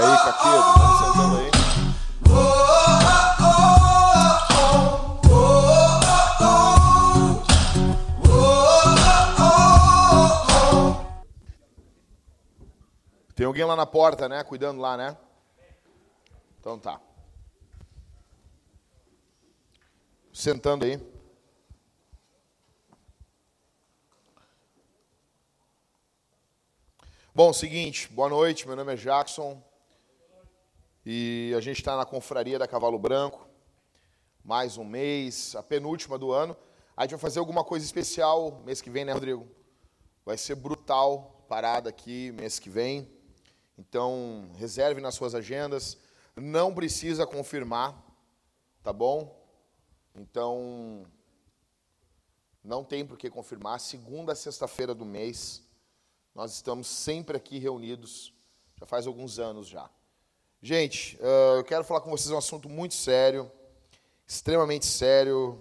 aí, Caquedo, vamos sentando aí. Tem alguém lá na porta, né? Cuidando lá, né? Então tá. Sentando aí. Bom, seguinte, boa noite, meu nome é Jackson e a gente está na confraria da Cavalo Branco, mais um mês, a penúltima do ano. A gente vai fazer alguma coisa especial mês que vem, né, Rodrigo? Vai ser brutal parada aqui mês que vem. Então, reserve nas suas agendas. Não precisa confirmar, tá bom? Então, não tem por que confirmar. Segunda sexta-feira do mês, nós estamos sempre aqui reunidos, já faz alguns anos já. Gente, uh, eu quero falar com vocês um assunto muito sério, extremamente sério,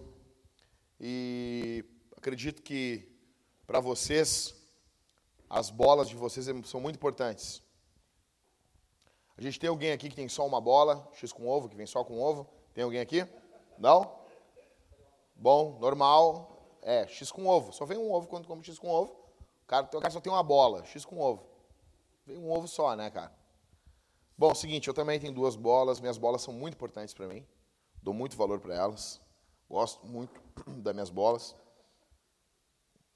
e acredito que para vocês, as bolas de vocês são muito importantes. A gente tem alguém aqui que tem só uma bola, X com ovo, que vem só com ovo? Tem alguém aqui? Não? Bom, normal. É, X com ovo. Só vem um ovo quando come X com ovo. O cara, o cara só tem uma bola, X com ovo. Vem um ovo só, né, cara? Bom, seguinte, eu também tenho duas bolas. Minhas bolas são muito importantes para mim. Dou muito valor para elas. Gosto muito das minhas bolas.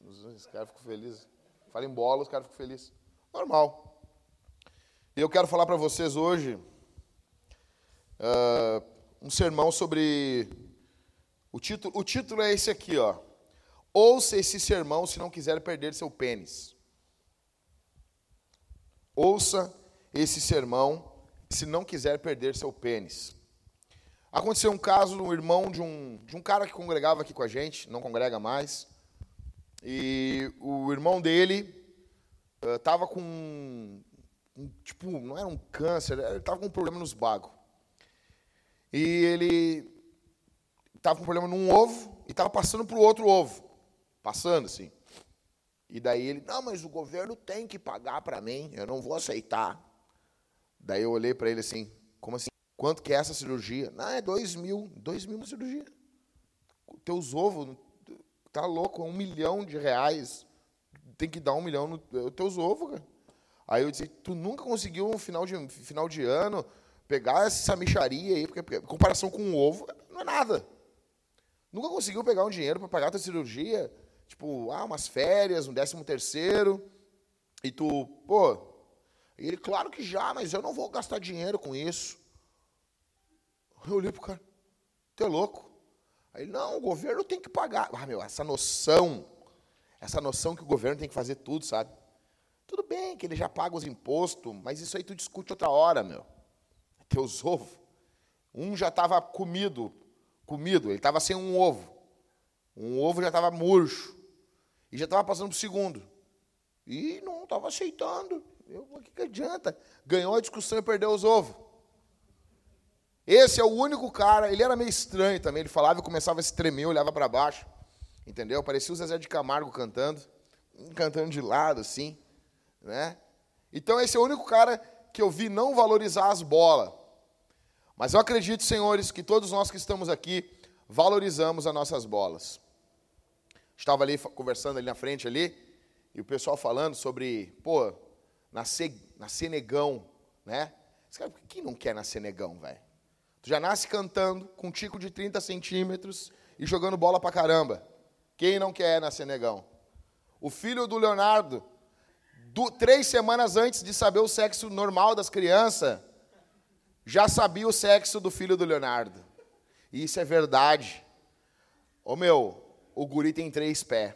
Os caras ficam felizes. Fala em bola, os caras ficam felizes. Normal. E eu quero falar para vocês hoje uh, um sermão sobre. O título, o título é esse aqui, ó. Ouça esse sermão se não quiser perder seu pênis. Ouça esse sermão se não quiser perder seu pênis. Aconteceu um caso no irmão de um, de um cara que congregava aqui com a gente, não congrega mais. E o irmão dele estava uh, com um, tipo, não era um câncer, ele estava com um problema nos bagos. E ele estava com um problema num ovo e estava passando para o outro ovo. Passando, assim. E daí ele, não, mas o governo tem que pagar para mim, eu não vou aceitar. Daí eu olhei para ele assim, como assim? Quanto que é essa cirurgia? Não, é dois mil. Dois mil uma cirurgia. Teus ovos, tá louco, é um milhão de reais. Tem que dar um milhão nos teus ovos, cara. Aí eu disse, tu nunca conseguiu no final de, final de ano pegar essa micharia aí, porque, porque comparação com o ovo não é nada. Nunca conseguiu pegar um dinheiro para pagar a tua cirurgia, tipo, ah, umas férias, um décimo terceiro, e tu, pô, ele, claro que já, mas eu não vou gastar dinheiro com isso. Eu olhei pro cara, tu é louco? Aí ele, não, o governo tem que pagar. Ah, meu, essa noção, essa noção que o governo tem que fazer tudo, sabe? Tudo bem que ele já paga os impostos, mas isso aí tu discute outra hora, meu. Teus ovos. Um já estava comido, comido, ele estava sem um ovo. Um ovo já estava murcho. E já estava passando para o segundo. E não estava aceitando. Eu, o que, que adianta? Ganhou a discussão e perdeu os ovos. Esse é o único cara, ele era meio estranho também, ele falava e começava a se tremer, olhava para baixo. Entendeu? Parecia o Zezé de Camargo cantando, cantando de lado, assim. Né? Então, esse é o único cara que eu vi não valorizar as bolas. Mas eu acredito, senhores, que todos nós que estamos aqui valorizamos as nossas bolas. Estava ali conversando ali na frente ali, e o pessoal falando sobre, pô, nascer, nascer negão, né? Quem não quer nascer negão, velho? Tu já nasce cantando, com um tico de 30 centímetros e jogando bola pra caramba. Quem não quer nascer negão? O filho do Leonardo, do, três semanas antes de saber o sexo normal das crianças, já sabia o sexo do filho do Leonardo. E isso é verdade. Ô meu, o guri tem três pés.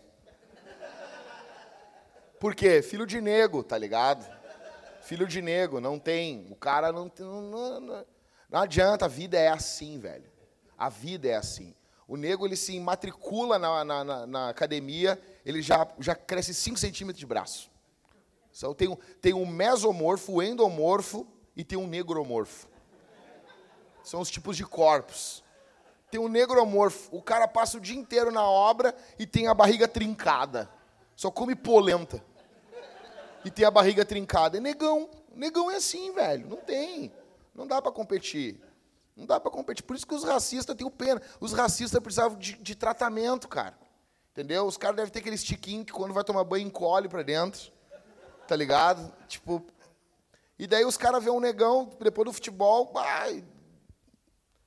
Por quê? Filho de nego, tá ligado? Filho de nego, não tem. O cara não tem. Não, não, não adianta, a vida é assim, velho. A vida é assim. O nego ele se matricula na, na, na, na academia, ele já, já cresce 5 centímetros de braço. Então, tem, um, tem um mesomorfo, o endomorfo e tem um negromorfo. São os tipos de corpos. Tem um negromorfo, o cara passa o dia inteiro na obra e tem a barriga trincada. Só come polenta. E tem a barriga trincada. É negão, negão é assim, velho. Não tem. Não dá para competir. Não dá para competir. Por isso que os racistas têm o pena. Os racistas precisavam de, de tratamento, cara. Entendeu? Os caras devem ter aquele estiquinho que quando vai tomar banho encolhe para dentro. Tá ligado? Tipo. E daí os caras vêem um negão depois do futebol, vai.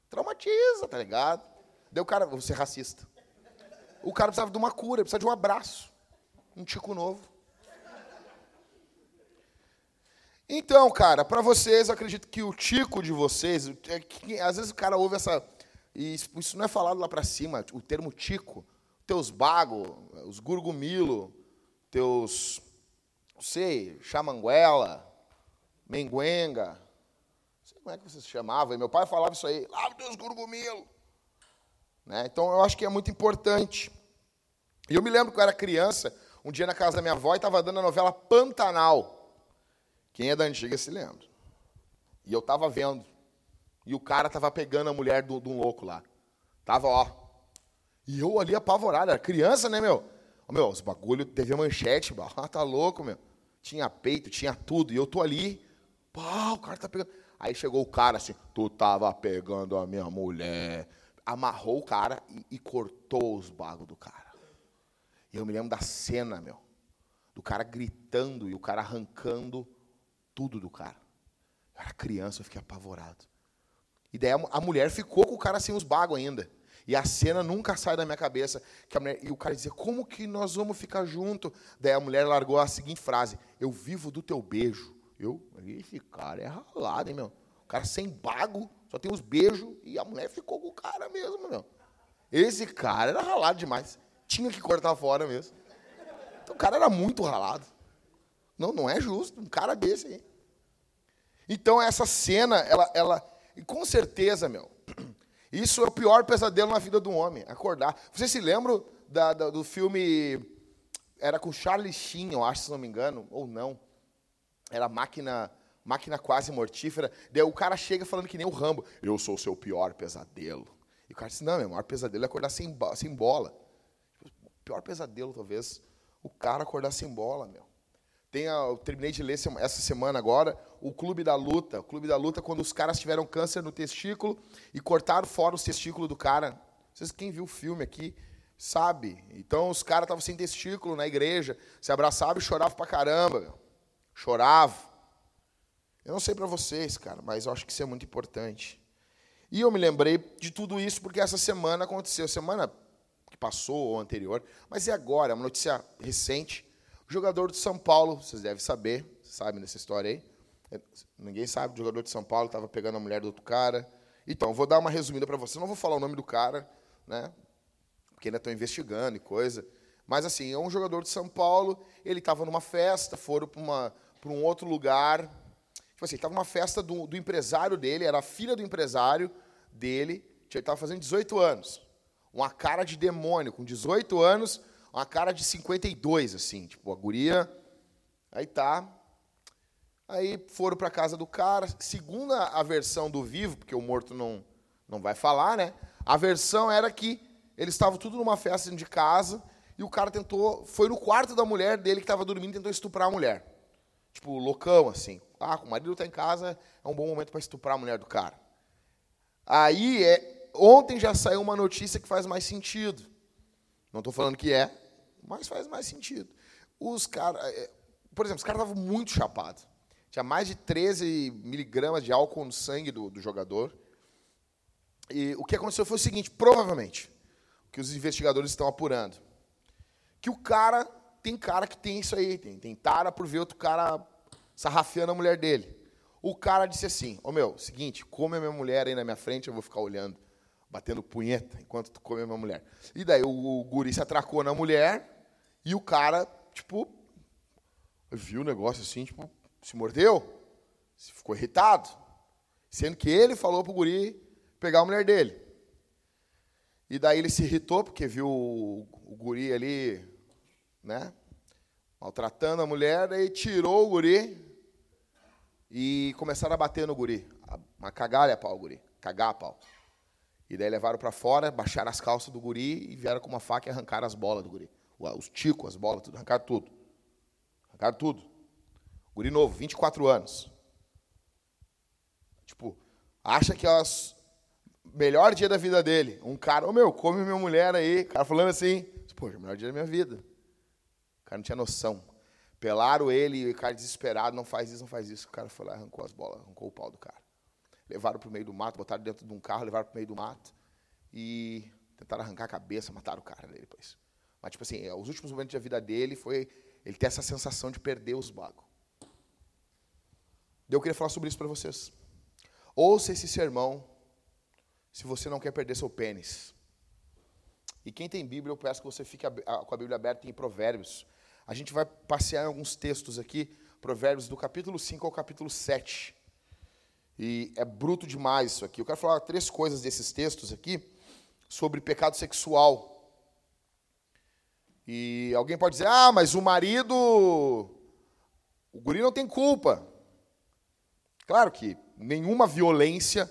Traumatiza, tá ligado? Daí o cara, vou ser racista. O cara precisava de uma cura, precisa de um abraço. Um tico novo. Então, cara, para vocês, eu acredito que o tico de vocês, é que, às vezes o cara ouve essa. Isso não é falado lá para cima, o termo tico. Teus bagos, os gurgumilo, teus. Não sei, chamanguela, menguenga. Não sei como é que vocês chamavam. E meu pai falava isso aí, lá teus gurgumilo. Né? Então, eu acho que é muito importante. E eu me lembro que eu era criança, um dia na casa da minha avó, e estava dando a novela Pantanal. Quem é da antiga se lembra. E eu tava vendo. E o cara tava pegando a mulher de um louco lá. Tava, ó. E eu ali apavorado. Era criança, né, meu? Ó, meu, os bagulho teve manchete. Ah, tá louco, meu. Tinha peito, tinha tudo. E eu tô ali. Pá, o cara tá pegando. Aí chegou o cara assim, tu tava pegando a minha mulher. Amarrou o cara e, e cortou os bagos do cara. E eu me lembro da cena, meu. Do cara gritando e o cara arrancando tudo do cara. Eu era criança, eu fiquei apavorado. E daí a, mulher ficou com o cara sem os bagos ainda. E a cena nunca sai da minha cabeça. Que a mulher, e o cara dizia, como que nós vamos ficar junto? Daí a mulher largou a seguinte frase, eu vivo do teu beijo. Eu, esse cara é ralado, hein, meu? O cara sem bago, só tem os beijos, e a mulher ficou com o cara mesmo, meu. Esse cara era ralado demais. Tinha que cortar fora mesmo. Então o cara era muito ralado. Não, não é justo, um cara desse aí. Então essa cena, ela, ela, com certeza, meu, isso é o pior pesadelo na vida do homem, acordar. Vocês se lembram da, da, do filme, era com Charlie Sheen, eu acho, se não me engano, ou não, era Máquina, máquina Quase Mortífera, daí o cara chega falando que nem o Rambo, eu sou o seu pior pesadelo. E o cara disse, não, meu maior pesadelo é acordar sem, sem bola. Pior pesadelo, talvez, o cara acordar sem bola, meu. Tem a, eu terminei de ler essa semana agora o Clube da Luta. O Clube da Luta, quando os caras tiveram câncer no testículo e cortaram fora os testículos do cara. Vocês, quem viu o filme aqui sabe. Então os caras estavam sem testículo na igreja, se abraçavam e choravam pra caramba. Choravam. Eu não sei para vocês, cara, mas eu acho que isso é muito importante. E eu me lembrei de tudo isso porque essa semana aconteceu, semana passou ou anterior, mas é agora, uma notícia recente. Jogador de São Paulo, vocês devem saber, sabem dessa história aí. É, ninguém sabe, o jogador de São Paulo estava pegando a mulher do outro cara. Então, vou dar uma resumida para você. Não vou falar o nome do cara, né? Porque ainda estão investigando e coisa. Mas, assim, é um jogador de São Paulo. Ele estava numa festa, foram para um outro lugar. Tipo assim, estava numa festa do, do, empresário dele, era a filha do empresário dele. Ele estava fazendo 18 anos. Uma cara de demônio, com 18 anos, uma cara de 52, assim, tipo, a guria. Aí tá. Aí foram para casa do cara. Segundo a versão do vivo, porque o morto não, não vai falar, né? A versão era que eles estavam tudo numa festa de casa e o cara tentou, foi no quarto da mulher dele que estava dormindo e tentou estuprar a mulher. Tipo, loucão, assim. Ah, o marido está em casa, é um bom momento para estuprar a mulher do cara. Aí, é, ontem já saiu uma notícia que faz mais sentido. Não estou falando que é, mas faz mais sentido. Os caras, é, por exemplo, os caras estavam muito chapados. Tinha mais de 13 miligramas de álcool no sangue do, do jogador. E o que aconteceu foi o seguinte, provavelmente, o que os investigadores estão apurando, que o cara, tem cara que tem isso aí, tem, tem tara por ver outro cara sarrafiando a mulher dele. O cara disse assim, ô oh, meu, seguinte, come a minha mulher aí na minha frente, eu vou ficar olhando batendo punheta enquanto tu come a minha mulher. E daí o, o guri se atracou na mulher e o cara, tipo, viu o negócio assim, tipo, se mordeu, ficou irritado. Sendo que ele falou pro guri pegar a mulher dele. E daí ele se irritou porque viu o, o guri ali, né, maltratando a mulher, daí tirou o guri e começaram a bater no guri. Uma cagalha pau, guri. Cagar pau. E daí levaram para fora, baixaram as calças do guri e vieram com uma faca e arrancaram as bolas do guri. Os ticos, as bolas, tudo, arrancaram tudo. Arrancaram tudo. Guri novo, 24 anos. Acha que é o melhor dia da vida dele. Um cara, ô oh, meu, come minha mulher aí. O cara falando assim, poxa, melhor dia da minha vida. O cara não tinha noção. Pelaram ele e o cara desesperado, não faz isso, não faz isso. O cara foi lá, arrancou as bolas, arrancou o pau do cara. Levaram para o meio do mato, botaram dentro de um carro, levaram para o meio do mato e tentaram arrancar a cabeça, mataram o cara dele depois. Mas, tipo assim, os últimos momentos da vida dele foi ele ter essa sensação de perder os bagos. Eu queria falar sobre isso para vocês. Ouça esse sermão se você não quer perder seu pênis. E quem tem Bíblia, eu peço que você fique com a Bíblia aberta em Provérbios. A gente vai passear em alguns textos aqui, Provérbios do capítulo 5 ao capítulo 7. E é bruto demais isso aqui. Eu quero falar três coisas desses textos aqui sobre pecado sexual. E alguém pode dizer: "Ah, mas o marido o guri não tem culpa". Claro que nenhuma violência,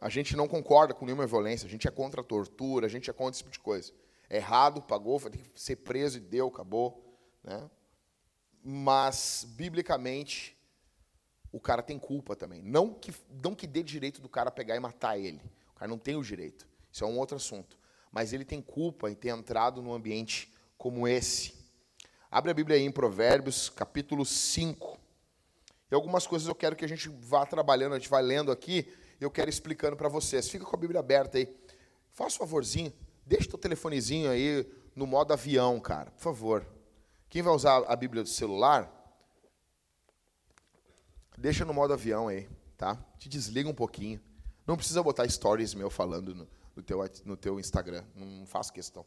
a gente não concorda com nenhuma violência, a gente é contra a tortura, a gente é contra esse tipo de coisa. É errado, pagou, vai ter que ser preso e deu, acabou. Né? Mas, biblicamente, o cara tem culpa também. Não que, não que dê direito do cara pegar e matar ele. O cara não tem o direito. Isso é um outro assunto. Mas ele tem culpa em ter entrado num ambiente como esse. Abre a Bíblia aí em Provérbios, capítulo 5. E algumas coisas eu quero que a gente vá trabalhando, a gente vai lendo aqui, eu quero explicando para vocês. Fica com a Bíblia aberta aí. Faça um favorzinho, deixa o telefonezinho aí no modo avião, cara, por favor. Quem vai usar a Bíblia do celular, deixa no modo avião aí, tá? Te desliga um pouquinho. Não precisa botar stories meu falando no, no, teu, no teu Instagram, não faço questão.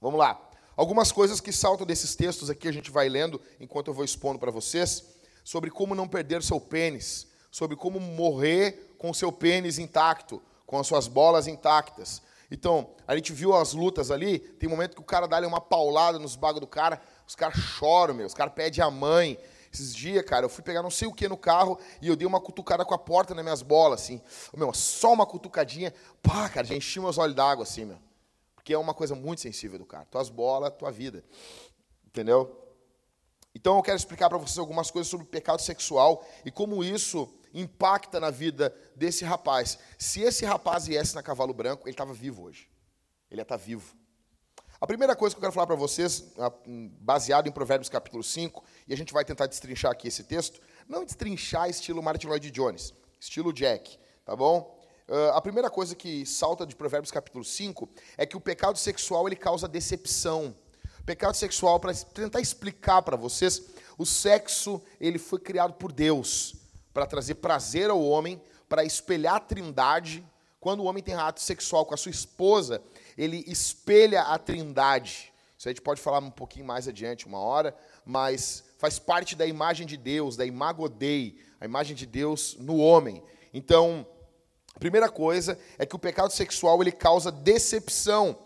Vamos lá. Algumas coisas que saltam desses textos aqui a gente vai lendo enquanto eu vou expondo para vocês sobre como não perder seu pênis, sobre como morrer com seu pênis intacto, com as suas bolas intactas. Então, a gente viu as lutas ali, tem momento que o cara dá uma paulada nos bagos do cara, os caras choram, meu, os caras pedem a mãe. Esses dias, cara, eu fui pegar não sei o que no carro e eu dei uma cutucada com a porta nas minhas bolas, assim. Meu, só uma cutucadinha, pá, cara, já enchi meus olhos d'água, assim, meu. Porque é uma coisa muito sensível do cara. Tuas bolas, tua vida. Entendeu? Então eu quero explicar para vocês algumas coisas sobre o pecado sexual e como isso impacta na vida desse rapaz. Se esse rapaz viesse na cavalo branco, ele estava vivo hoje. Ele ia estar tá vivo. A primeira coisa que eu quero falar para vocês, baseado em Provérbios capítulo 5, e a gente vai tentar destrinchar aqui esse texto, não destrinchar estilo Martin Lloyd Jones, estilo Jack, tá bom? Uh, a primeira coisa que salta de Provérbios capítulo 5 é que o pecado sexual ele causa decepção. Pecado sexual, para tentar explicar para vocês, o sexo ele foi criado por Deus para trazer prazer ao homem, para espelhar a trindade. Quando o homem tem ato sexual com a sua esposa, ele espelha a trindade. Isso a gente pode falar um pouquinho mais adiante, uma hora, mas faz parte da imagem de Deus, da imago Dei, a imagem de Deus no homem. Então, a primeira coisa é que o pecado sexual ele causa decepção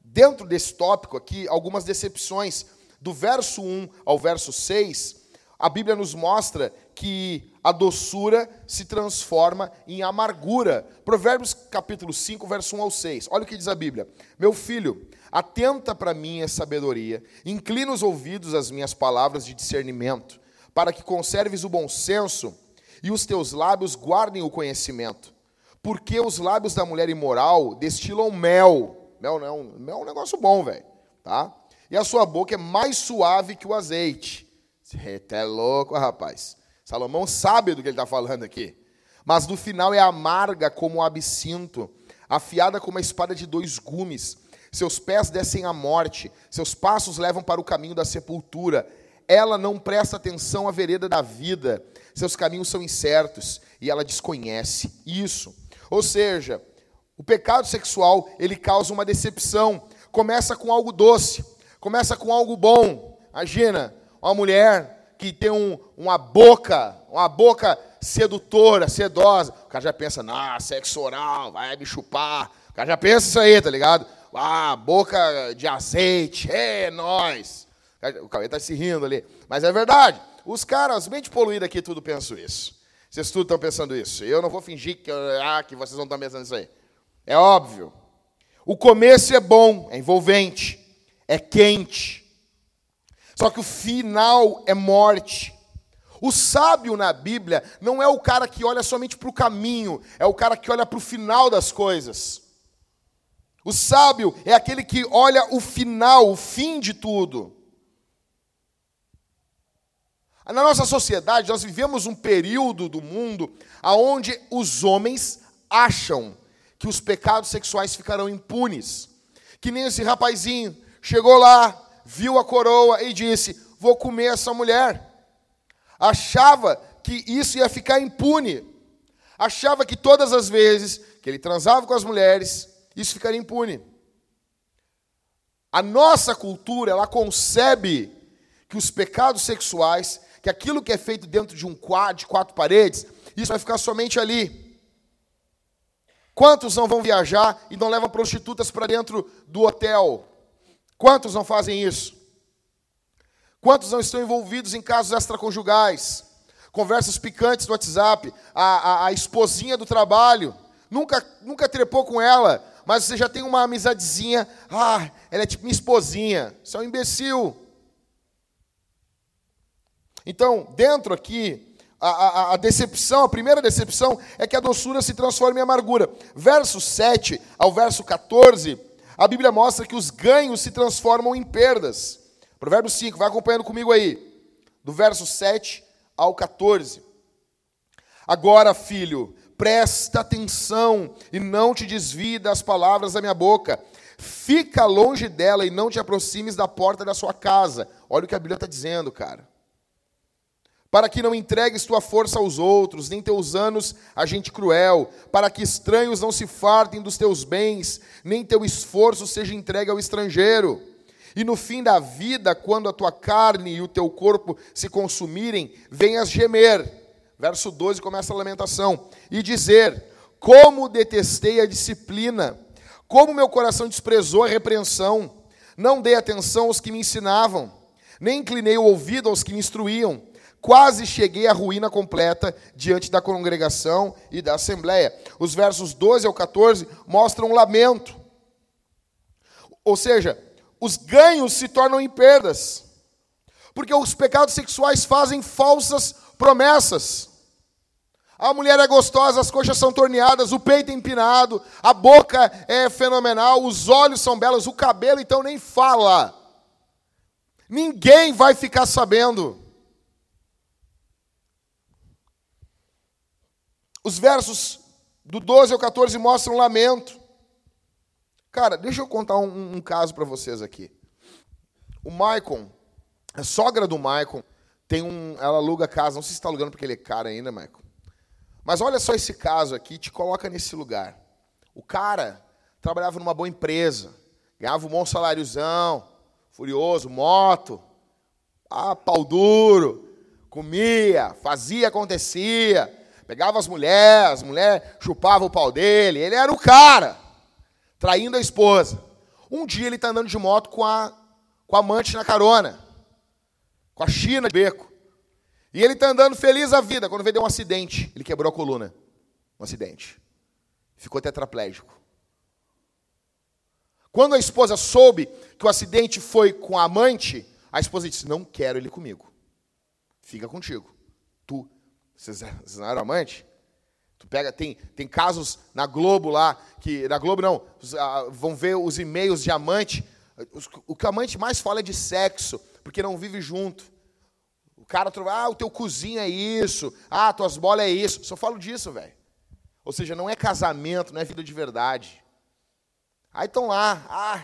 dentro desse tópico aqui, algumas decepções. Do verso 1 ao verso 6, a Bíblia nos mostra que a doçura se transforma em amargura. Provérbios capítulo 5, verso 1 ao 6. Olha o que diz a Bíblia. Meu filho, atenta para minha sabedoria, inclina os ouvidos às minhas palavras de discernimento, para que conserves o bom senso e os teus lábios guardem o conhecimento. Porque os lábios da mulher imoral destilam mel Mel não, mel é um negócio bom, velho, tá? E a sua boca é mais suave que o azeite. Você é louco, rapaz. Salomão sabe do que ele está falando aqui. Mas no final é amarga como o absinto, afiada como a espada de dois gumes. Seus pés descem à morte, seus passos levam para o caminho da sepultura. Ela não presta atenção à vereda da vida, seus caminhos são incertos e ela desconhece isso. Ou seja, o pecado sexual, ele causa uma decepção. Começa com algo doce, começa com algo bom. Imagina, uma mulher que tem um, uma boca, uma boca sedutora, sedosa. O cara já pensa, ah, sexo oral, vai me chupar. O cara já pensa isso aí, tá ligado? Ah, boca de azeite, é nós. O cara está se rindo ali. Mas é verdade. Os caras, mente poluída aqui, tudo pensam isso. Vocês tudo estão pensando isso. Eu não vou fingir que, ah, que vocês não estão pensando isso aí. É óbvio. O começo é bom, é envolvente, é quente. Só que o final é morte. O sábio na Bíblia não é o cara que olha somente para o caminho, é o cara que olha para o final das coisas. O sábio é aquele que olha o final, o fim de tudo. Na nossa sociedade, nós vivemos um período do mundo onde os homens acham que os pecados sexuais ficarão impunes. Que nem esse rapazinho chegou lá, viu a coroa e disse: Vou comer essa mulher. Achava que isso ia ficar impune. Achava que todas as vezes que ele transava com as mulheres, isso ficaria impune. A nossa cultura, ela concebe que os pecados sexuais, que aquilo que é feito dentro de um quadro, de quatro paredes, isso vai ficar somente ali. Quantos não vão viajar e não levam prostitutas para dentro do hotel? Quantos não fazem isso? Quantos não estão envolvidos em casos extraconjugais? Conversas picantes no WhatsApp, a, a, a esposinha do trabalho, nunca, nunca trepou com ela, mas você já tem uma amizadezinha, ah, ela é tipo minha esposinha, você é um imbecil. Então, dentro aqui, a, a, a, decepção, a primeira decepção é que a doçura se transforma em amargura. Verso 7 ao verso 14, a Bíblia mostra que os ganhos se transformam em perdas. Provérbio 5, vai acompanhando comigo aí. Do verso 7 ao 14. Agora, filho, presta atenção e não te desvie das palavras da minha boca. Fica longe dela e não te aproximes da porta da sua casa. Olha o que a Bíblia está dizendo, cara para que não entregues tua força aos outros, nem teus anos a gente cruel, para que estranhos não se fartem dos teus bens, nem teu esforço seja entregue ao estrangeiro. E no fim da vida, quando a tua carne e o teu corpo se consumirem, venhas gemer. Verso 12 começa a lamentação. E dizer: Como detestei a disciplina, como meu coração desprezou a repreensão. Não dei atenção aos que me ensinavam, nem inclinei o ouvido aos que me instruíam quase cheguei à ruína completa diante da congregação e da assembleia. Os versos 12 ao 14 mostram lamento. Ou seja, os ganhos se tornam em perdas. Porque os pecados sexuais fazem falsas promessas. A mulher é gostosa, as coxas são torneadas, o peito é empinado, a boca é fenomenal, os olhos são belos, o cabelo então nem fala. Ninguém vai ficar sabendo. Os versos do 12 ao 14 mostram lamento. Cara, deixa eu contar um, um caso para vocês aqui. O Maicon, a sogra do Maicon, tem um, ela aluga casa, não sei se está alugando porque ele é cara ainda, Maicon. Mas olha só esse caso aqui, te coloca nesse lugar. O cara trabalhava numa boa empresa, ganhava um bom saláriozão, furioso, moto, ah, pau duro, comia, fazia, acontecia, Pegava as mulheres, as mulheres chupavam o pau dele, ele era o cara, traindo a esposa. Um dia ele está andando de moto com a, com a amante na carona, com a China de beco. E ele está andando feliz a vida, quando veio um acidente, ele quebrou a coluna. Um acidente. Ficou tetraplégico. Quando a esposa soube que o acidente foi com a amante, a esposa disse: Não quero ele comigo. Fica contigo. Tu vocês, vocês não eram amantes? Tu pega, tem, tem casos na Globo lá, que. Na Globo não, vão ver os e-mails de amante. O que o amante mais fala é de sexo, porque não vive junto. O cara, ah, o teu cozinho é isso, ah, tuas bolas é isso. Só falo disso, velho. Ou seja, não é casamento, não é vida de verdade. Aí estão lá, ah,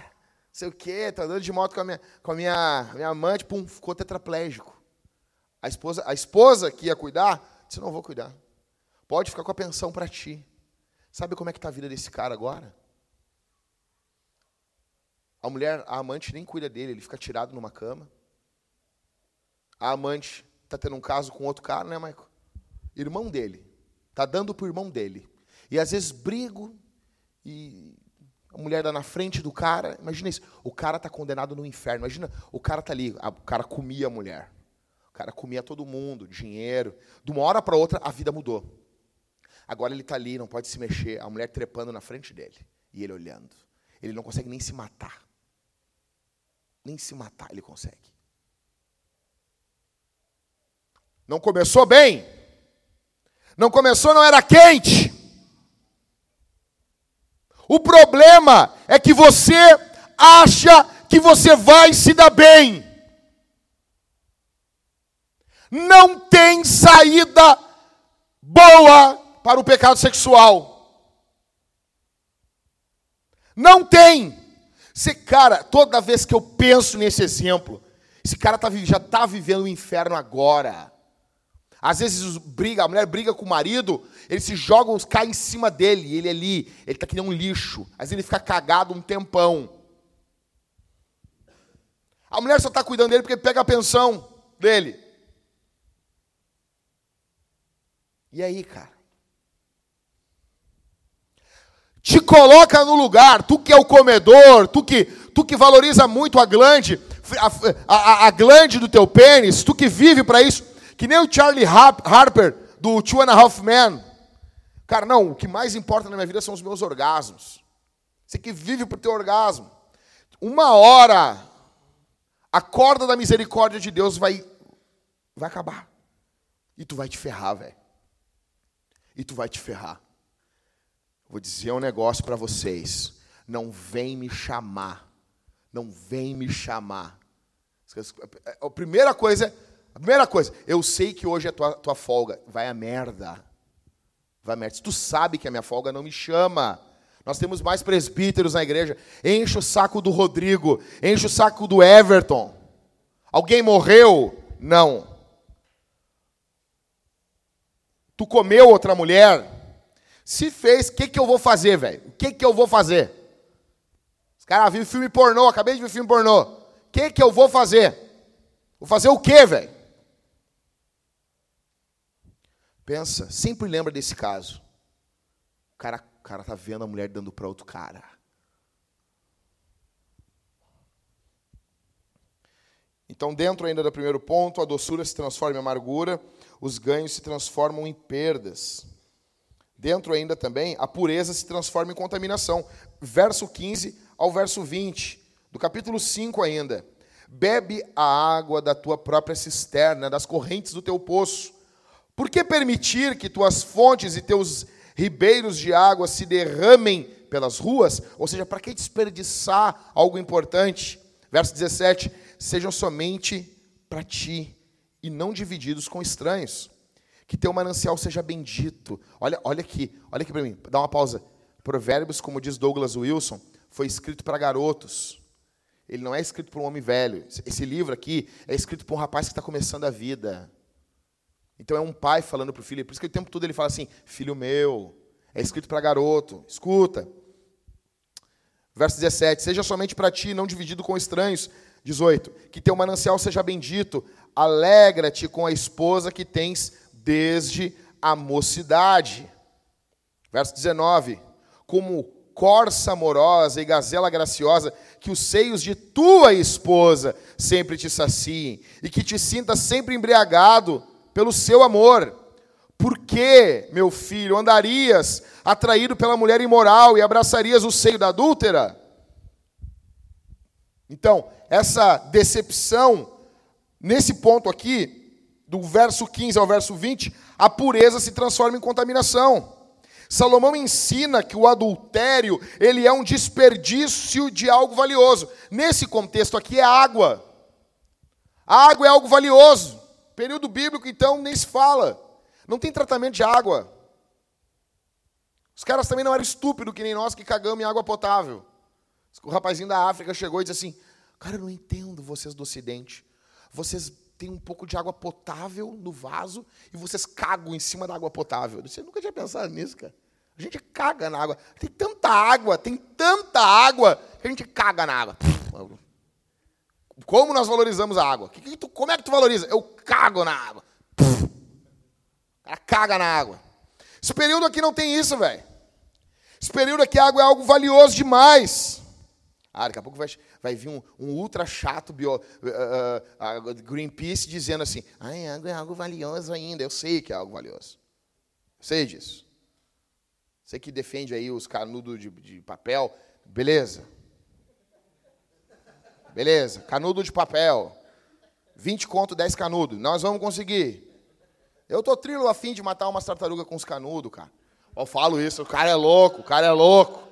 sei o quê, tá andando de moto com a minha, com a minha, minha amante, pum, ficou tetraplégico. A esposa, a esposa que ia cuidar, Disse, não vou cuidar. Pode ficar com a pensão para ti. Sabe como é que está a vida desse cara agora? A mulher, a amante nem cuida dele, ele fica tirado numa cama. A amante está tendo um caso com outro cara, né, Maico? Irmão dele. Está dando para o irmão dele. E às vezes brigo e a mulher dá na frente do cara. Imagina isso. O cara está condenado no inferno. Imagina, o cara está ali, o cara comia a mulher. O cara comia todo mundo, dinheiro. De uma hora para outra, a vida mudou. Agora ele está ali, não pode se mexer. A mulher trepando na frente dele. E ele olhando. Ele não consegue nem se matar. Nem se matar ele consegue. Não começou bem. Não começou, não era quente. O problema é que você acha que você vai se dar bem. Não tem saída boa para o pecado sexual. Não tem. Esse cara, toda vez que eu penso nesse exemplo, esse cara tá, já está vivendo o inferno agora. Às vezes briga, a mulher briga com o marido, eles se jogam, cai em cima dele, ele ali, ele está que nem um lixo. Às vezes ele fica cagado um tempão. A mulher só está cuidando dele porque pega a pensão dele. E aí, cara? Te coloca no lugar, tu que é o comedor, tu que, tu que valoriza muito a glande, a, a, a glande do teu pênis, tu que vive para isso, que nem o Charlie Harper do Two and a Half Men. Cara, não, o que mais importa na minha vida são os meus orgasmos. Você que vive para o teu orgasmo. Uma hora, a corda da misericórdia de Deus vai, vai acabar. E tu vai te ferrar, velho. E tu vai te ferrar. Vou dizer um negócio para vocês. Não vem me chamar. Não vem me chamar. A primeira coisa, a primeira coisa, eu sei que hoje é tua, tua folga. Vai a merda. Vai a merda. Se tu sabe que a minha folga não me chama. Nós temos mais presbíteros na igreja. Enche o saco do Rodrigo. Enche o saco do Everton. Alguém morreu? Não. Tu comeu outra mulher? Se fez, o que, que eu vou fazer, velho? O que, que eu vou fazer? Os caras viram filme pornô, acabei de ver filme pornô. O que, que eu vou fazer? Vou fazer o quê, velho? Pensa, sempre lembra desse caso. O cara, o cara tá vendo a mulher dando para outro cara. Então, dentro ainda do primeiro ponto, a doçura se transforma em amargura, os ganhos se transformam em perdas. Dentro ainda também, a pureza se transforma em contaminação. Verso 15 ao verso 20, do capítulo 5 ainda. Bebe a água da tua própria cisterna, das correntes do teu poço. Por que permitir que tuas fontes e teus ribeiros de água se derramem pelas ruas? Ou seja, para que desperdiçar algo importante? Verso 17: Sejam somente para ti e não divididos com estranhos que teu manancial seja bendito. Olha, olha aqui, olha aqui para mim, dá uma pausa. Provérbios, como diz Douglas Wilson, foi escrito para garotos. Ele não é escrito para um homem velho. Esse livro aqui é escrito para um rapaz que está começando a vida. Então é um pai falando para o filho. Por isso que o tempo todo ele fala assim: Filho meu. É escrito para garoto. Escuta. Verso 17: Seja somente para ti, não dividido com estranhos. 18: Que teu manancial seja bendito. Alegra-te com a esposa que tens desde a mocidade. Verso 19: Como corça amorosa e gazela graciosa, que os seios de tua esposa sempre te saciem, e que te sinta sempre embriagado pelo seu amor. Por que, meu filho, andarias atraído pela mulher imoral e abraçarias o seio da adúltera? Então, essa decepção, nesse ponto aqui, do verso 15 ao verso 20, a pureza se transforma em contaminação. Salomão ensina que o adultério, ele é um desperdício de algo valioso. Nesse contexto aqui é água. A água é algo valioso. Período bíblico, então, nem se fala. Não tem tratamento de água. Os caras também não eram estúpidos que nem nós que cagamos em água potável. O rapazinho da África chegou e disse assim: Cara, eu não entendo vocês do Ocidente. Vocês tem um pouco de água potável no vaso e vocês cagam em cima da água potável. Você nunca tinha pensado nisso, cara. A gente caga na água. Tem tanta água, tem tanta água que a gente caga na água. Como nós valorizamos a água? como é que tu valoriza? Eu cago na água. O caga na água. Esse período aqui não tem isso, velho. Esse período aqui a água é algo valioso demais. Ah, daqui a pouco vai, vai vir um, um ultra chato bio, uh, uh, Greenpeace dizendo assim: Ai, água é algo valioso ainda. Eu sei que é algo valioso. Eu sei disso. Você que defende aí os canudos de, de papel, beleza. Beleza, canudo de papel. 20 conto, 10 canudos. Nós vamos conseguir. Eu tô trilo a fim de matar umas tartarugas com os canudos, cara. Eu falo isso, o cara é louco, o cara é louco.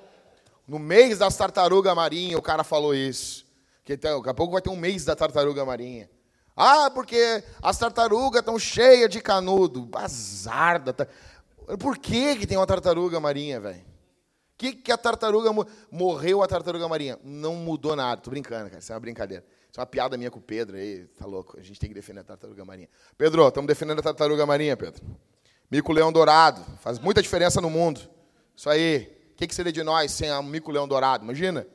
No mês das tartarugas marinhas, o cara falou isso. Que daqui a pouco vai ter um mês da tartaruga marinha. Ah, porque as tartarugas estão cheias de canudo. Azar da tar... Por que, que tem uma tartaruga marinha, velho? que, que a tartaruga morreu a tartaruga marinha? Não mudou nada. Tô brincando, cara. Isso é uma brincadeira. Isso é uma piada minha com o Pedro aí. Tá louco. A gente tem que defender a tartaruga marinha. Pedro, estamos defendendo a tartaruga marinha, Pedro. Mico-leão dourado. Faz muita diferença no mundo. Isso aí. Que, que seria de nós sem um mico-leão dourado? Imagina.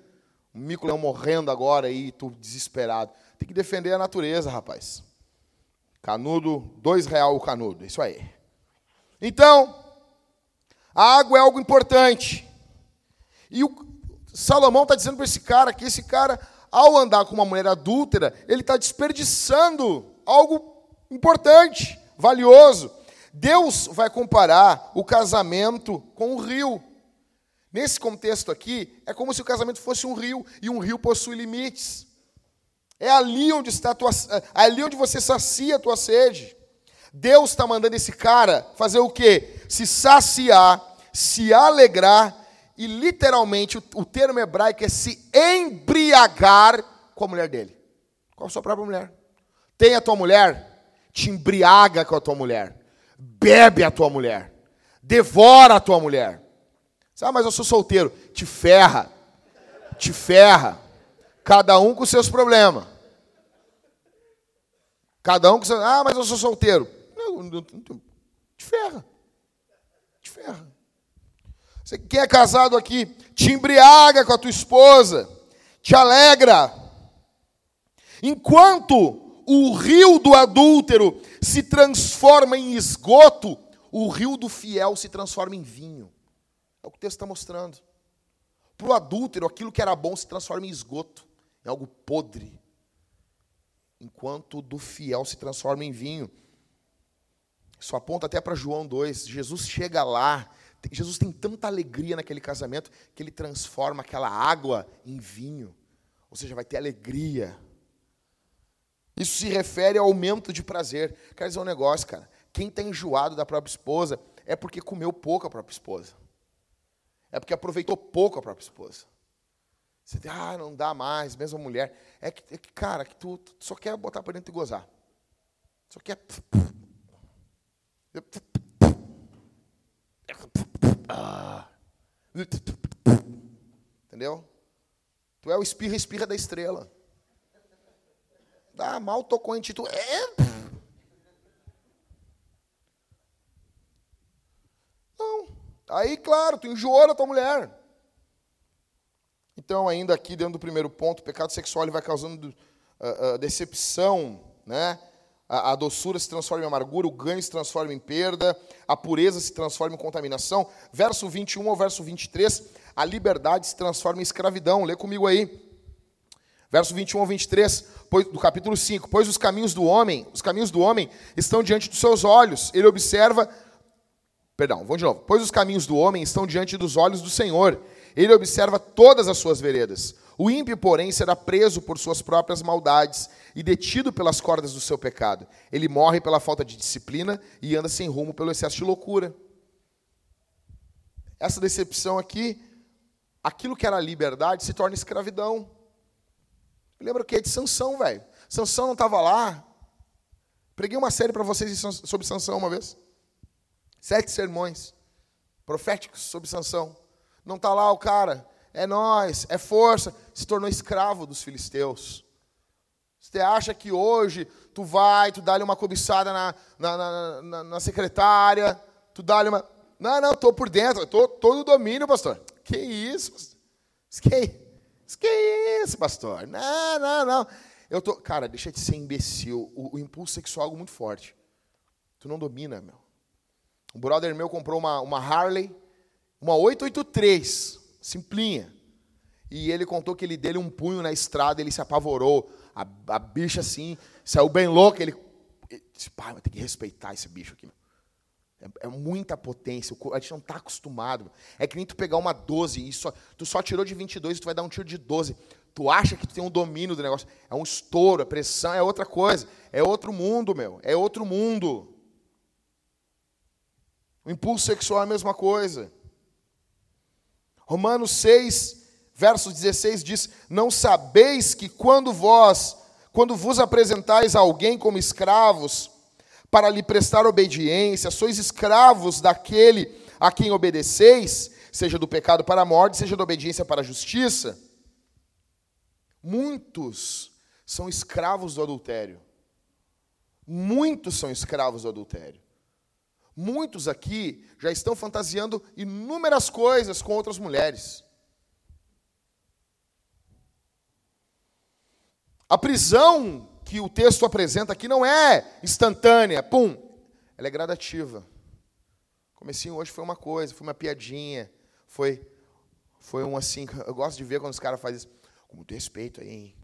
Um mico-leão morrendo agora aí, tu desesperado. Tem que defender a natureza, rapaz. Canudo, dois real o canudo. Isso aí. Então, a água é algo importante. E o Salomão está dizendo para esse cara que esse cara, ao andar com uma mulher adúltera, ele está desperdiçando algo importante, valioso. Deus vai comparar o casamento com o rio. Nesse contexto aqui, é como se o casamento fosse um rio, e um rio possui limites. É ali onde está tua, é ali onde você sacia a tua sede. Deus está mandando esse cara fazer o quê? Se saciar, se alegrar e literalmente o, o termo hebraico é se embriagar com a mulher dele. Com a sua própria mulher. Tem a tua mulher, te embriaga com a tua mulher. Bebe a tua mulher. Devora a tua mulher. Ah, mas eu sou solteiro. Te ferra. Te ferra. Cada um com seus problemas. Cada um com seus. Ah, mas eu sou solteiro. Não, não, não, te ferra. Te ferra. Você, é casado aqui, te embriaga com a tua esposa, te alegra. Enquanto o rio do adúltero se transforma em esgoto, o rio do fiel se transforma em vinho. É o que o texto está mostrando. Para o adúltero, aquilo que era bom se transforma em esgoto, em algo podre. Enquanto do fiel se transforma em vinho. Isso aponta até para João 2. Jesus chega lá Jesus tem tanta alegria naquele casamento que ele transforma aquela água em vinho. Ou seja, vai ter alegria. Isso se refere ao aumento de prazer. Quer dizer um negócio, cara. Quem está enjoado da própria esposa é porque comeu pouco a própria esposa. É porque aproveitou pouco a própria esposa. Você diz, ah, não dá mais, mesmo mulher. É que, é que cara, que tu, tu, só quer botar para dentro e gozar. Só quer. Ah. Entendeu? Tu é o espirra, espirra da estrela. Dá mal tocou em ti, tu é. Não. Aí, claro, tu enjoou da tua mulher. Então, ainda aqui dentro do primeiro ponto, o pecado sexual vai causando uh, uh, decepção, né? A, a, doçura se transforma em amargura, o ganho se transforma em perda, a pureza se transforma em contaminação. Verso 21 ao verso 23, a liberdade se transforma em escravidão. Lê comigo aí. Verso 21 ao 23, do capítulo 5. Pois os caminhos do homem, os caminhos do homem estão diante dos seus olhos. Ele observa. Perdão, vamos de novo. Pois os caminhos do homem estão diante dos olhos do Senhor. Ele observa todas as suas veredas. O ímpio, porém, será preso por suas próprias maldades e detido pelas cordas do seu pecado. Ele morre pela falta de disciplina e anda sem rumo pelo excesso de loucura. Essa decepção aqui, aquilo que era liberdade se torna escravidão. Lembra o que é de Sansão, velho? Sansão não estava lá. Preguei uma série para vocês sobre Sansão uma vez. Sete sermões proféticos sobre Sansão. Não está lá o cara é nós, é força, se tornou escravo dos filisteus. Você acha que hoje tu vai, tu dá-lhe uma cobiçada na, na, na, na secretária, tu dá-lhe uma. Não, não, estou por dentro, estou todo domínio, pastor. Que isso? Que, que isso, pastor? Não, não, não. Eu tô, cara, deixa de ser imbecil. O, o impulso sexual é algo muito forte. Tu não domina, meu. Um brother meu comprou uma, uma Harley, uma 883 simplinha. E ele contou que ele dele um punho na estrada, ele se apavorou. A, a bicha assim, saiu bem louca. Ele, ele disse, pai, mas tem que respeitar esse bicho aqui. É, é, muita potência, a gente não está acostumado. É que nem tu pegar uma 12 e só, tu só tirou de 22 e tu vai dar um tiro de 12. Tu acha que tu tem um domínio do negócio. É um estouro, a pressão é outra coisa. É outro mundo, meu. É outro mundo. O impulso sexual é a mesma coisa. Romanos 6, verso 16 diz: Não sabeis que quando vós, quando vos apresentais a alguém como escravos, para lhe prestar obediência, sois escravos daquele a quem obedeceis, seja do pecado para a morte, seja da obediência para a justiça. Muitos são escravos do adultério. Muitos são escravos do adultério. Muitos aqui já estão fantasiando inúmeras coisas com outras mulheres. A prisão que o texto apresenta aqui não é instantânea, pum, ela é gradativa. Comecinho hoje foi uma coisa, foi uma piadinha, foi foi um assim, eu gosto de ver quando os caras fazem isso, com muito respeito aí, hein?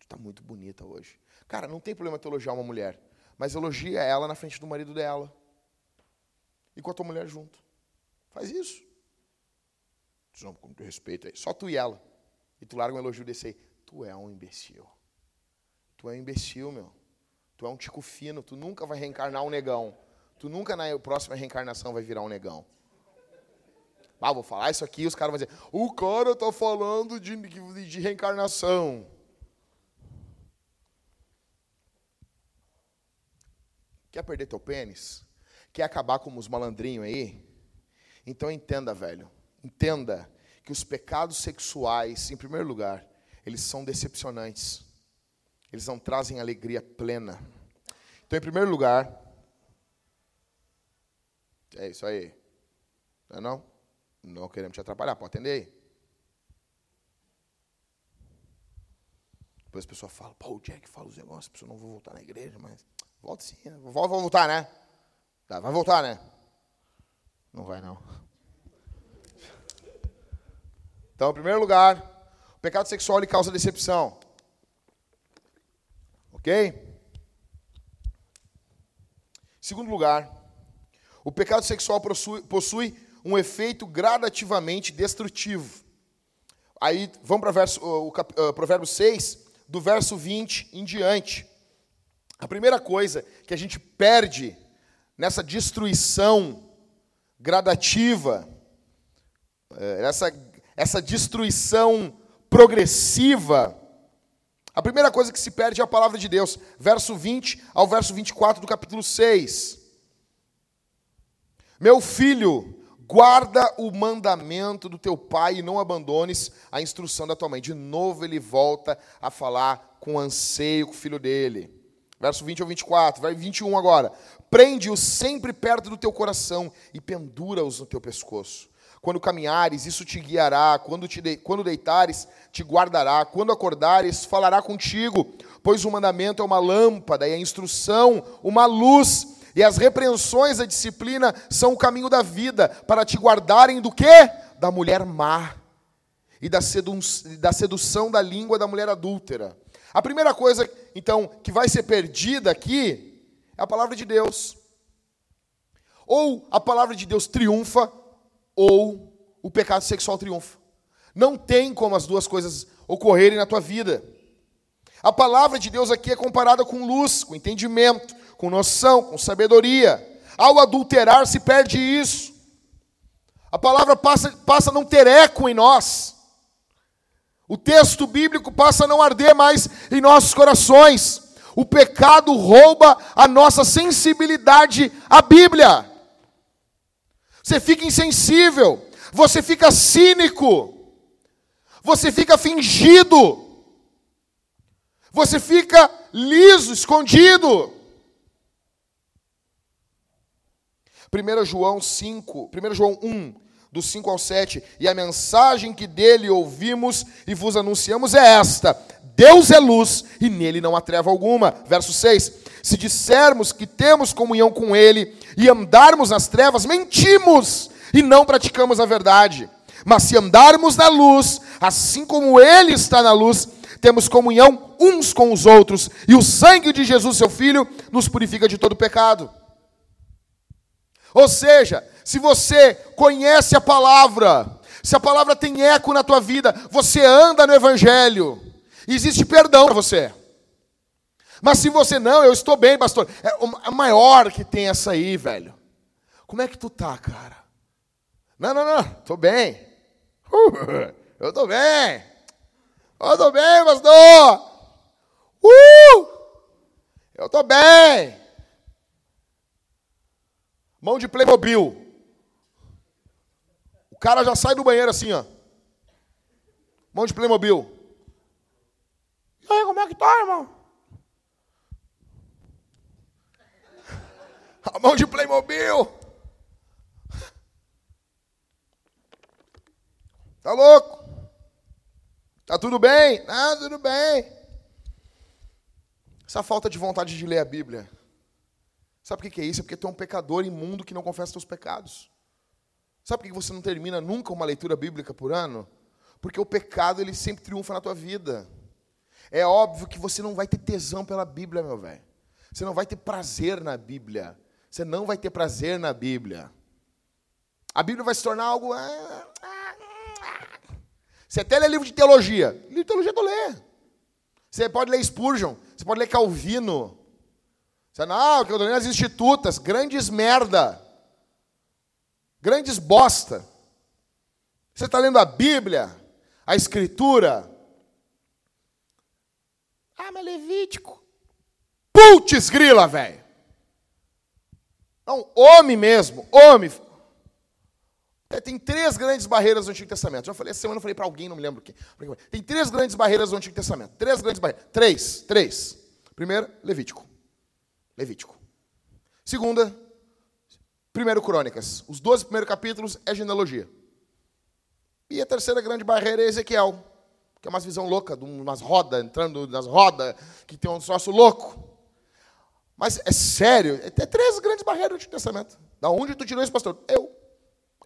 Tu tá muito bonita hoje. Cara, não tem problema tu elogiar uma mulher, mas elogia ela na frente do marido dela e com a tua mulher junto. Faz isso. Não, com respeito aí. Só tu e ela. E tu larga um elogio desse aí. Tu é um imbecil. Tu é um imbecil, meu. Tu é um tico fino. Tu nunca vai reencarnar um negão. Tu nunca na próxima reencarnação vai virar um negão. Ah, vou falar isso aqui os caras vão dizer: o cara está falando de, de, de reencarnação. Quer perder teu pênis? Quer acabar com os malandrinhos aí? Então entenda, velho. Entenda que os pecados sexuais, em primeiro lugar, eles são decepcionantes. Eles não trazem alegria plena. Então, em primeiro lugar, é isso aí. Não é não? Não queremos te atrapalhar, pode atender aí. Depois a pessoa fala, pô, o Jack fala os negócios, a pessoa não vou voltar na igreja, mas volta sim, né? Vou voltar, né? Tá, vai voltar, né? Não vai, não. Então, em primeiro lugar, o pecado sexual ele causa decepção. Ok? Em segundo lugar, o pecado sexual possui, possui um efeito gradativamente destrutivo. Aí, vamos para o, o provérbio 6, do verso 20 em diante. A primeira coisa que a gente perde nessa destruição gradativa, é, essa, essa destruição progressiva, a primeira coisa que se perde é a palavra de Deus. Verso 20 ao verso 24 do capítulo 6. Meu filho, guarda o mandamento do teu pai e não abandones a instrução da tua mãe. De novo ele volta a falar com anseio com o filho dele. Verso 20 ao 24, vai 21 agora. Prende-os sempre perto do teu coração e pendura-os no teu pescoço. Quando caminhares, isso te guiará. Quando, te de... Quando deitares, te guardará. Quando acordares, falará contigo. Pois o mandamento é uma lâmpada e a instrução uma luz. E as repreensões, a disciplina, são o caminho da vida, para te guardarem do quê? Da mulher má e da, sedu... da sedução da língua da mulher adúltera. A primeira coisa, então, que vai ser perdida aqui é a palavra de Deus. Ou a palavra de Deus triunfa, ou o pecado sexual triunfa. Não tem como as duas coisas ocorrerem na tua vida. A palavra de Deus aqui é comparada com luz, com entendimento, com noção, com sabedoria. Ao adulterar, se perde isso. A palavra passa, passa a não ter eco em nós. O texto bíblico passa a não arder mais em nossos corações. O pecado rouba a nossa sensibilidade à Bíblia. Você fica insensível, você fica cínico, você fica fingido, você fica liso, escondido. 1 João 5, 1 João 1, do 5 ao 7, e a mensagem que dele ouvimos e vos anunciamos é esta: Deus é luz e nele não há treva alguma. Verso 6: Se dissermos que temos comunhão com ele e andarmos nas trevas, mentimos e não praticamos a verdade. Mas se andarmos na luz, assim como ele está na luz, temos comunhão uns com os outros, e o sangue de Jesus, seu filho, nos purifica de todo pecado. Ou seja, se você conhece a palavra, se a palavra tem eco na tua vida, você anda no evangelho, existe perdão para você. Mas se você não, eu estou bem, pastor. É o maior que tem essa aí, velho. Como é que tu tá, cara? Não, não, não, tô bem. Uh, eu tô bem. Eu tô bem, pastor. Uh! Eu tô bem. Mão de Playmobil. O cara já sai do banheiro assim, ó. Mão de Playmobil. E aí, como é que tá, irmão? A mão de Playmobil. Tá louco? Tá tudo bem? Ah, tudo bem. Essa falta de vontade de ler a Bíblia. Sabe por que é isso? É porque tu é um pecador imundo que não confessa seus pecados. Sabe por que você não termina nunca uma leitura bíblica por ano? Porque o pecado ele sempre triunfa na tua vida. É óbvio que você não vai ter tesão pela Bíblia, meu velho. Você não vai ter prazer na Bíblia. Você não vai ter prazer na Bíblia. A Bíblia vai se tornar algo. Ah, ah, ah. Você até lê livro de teologia. Livro de teologia tu lê. Você pode ler Spurgeon. Você pode ler Calvino. Não, que eu as institutas. Grandes merda. Grandes bosta. Você está lendo a Bíblia, a Escritura. Ah, mas Levítico. Putz, grila, velho. Não, homem mesmo, homem. É, tem três grandes barreiras no Antigo Testamento. Já falei, essa semana eu falei para alguém, não me lembro quem. Tem três grandes barreiras no Antigo Testamento. Três grandes barreiras. Três, três. Primeira, Levítico. Levítico. Segunda, primeiro Crônicas. Os 12 primeiros capítulos é genealogia. E a terceira grande barreira é Ezequiel, que é uma visão louca, de umas rodas, entrando nas rodas, que tem um troço louco. Mas é sério, é três grandes barreiras do Antigo Testamento. Da onde tu tirou isso, pastor? Eu.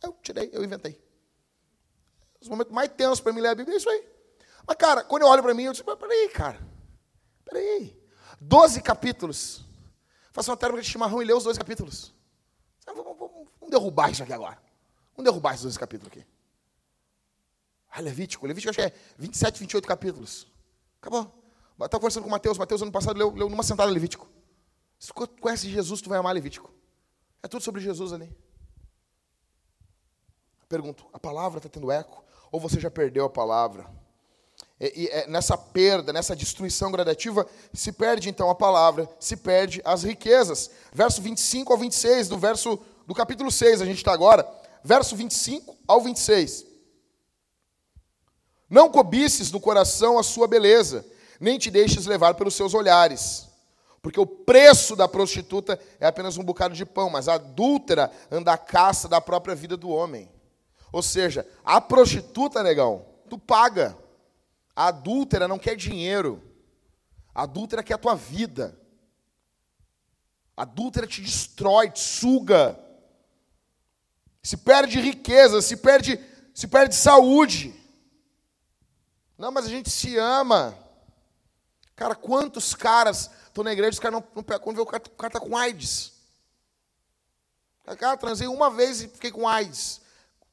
Eu tirei, eu inventei. Os momentos mais tensos para mim ler a Bíblia é isso aí. Mas, cara, quando eu olho para mim, eu digo, peraí, cara. Peraí. Doze capítulos. Faça uma térmica de chimarrão e lê os dois capítulos. Vamos, vamos, vamos, derrubar isso aqui agora. Vamos derrubar esses dois capítulos aqui. Ah, Levítico. Levítico acho que é 27, 28 capítulos. Acabou. Estava conversando com o Mateus. Mateus, ano passado, leu, leu numa sentada Levítico. Se tu conhece Jesus, tu vai amar Levítico. É tudo sobre Jesus ali. Pergunto, a palavra está tendo eco? Ou você já perdeu a palavra? E, e, é, nessa perda, nessa destruição gradativa, se perde então a palavra, se perde as riquezas. Verso 25 ao 26, do verso do capítulo 6, a gente está agora. Verso 25 ao 26. Não cobices no coração a sua beleza, nem te deixes levar pelos seus olhares porque o preço da prostituta é apenas um bocado de pão, mas a adúltera anda à caça da própria vida do homem. Ou seja, a prostituta, negão, tu paga. A adúltera não quer dinheiro. A adúltera quer a tua vida. A adúltera te destrói, te suga. Se perde riqueza, se perde, se perde saúde. Não, mas a gente se ama. Cara, quantos caras Estou na igreja, os caras não, não pegam. Quando vê o cara, o cara está com AIDS. Cara, transei uma vez e fiquei com AIDS.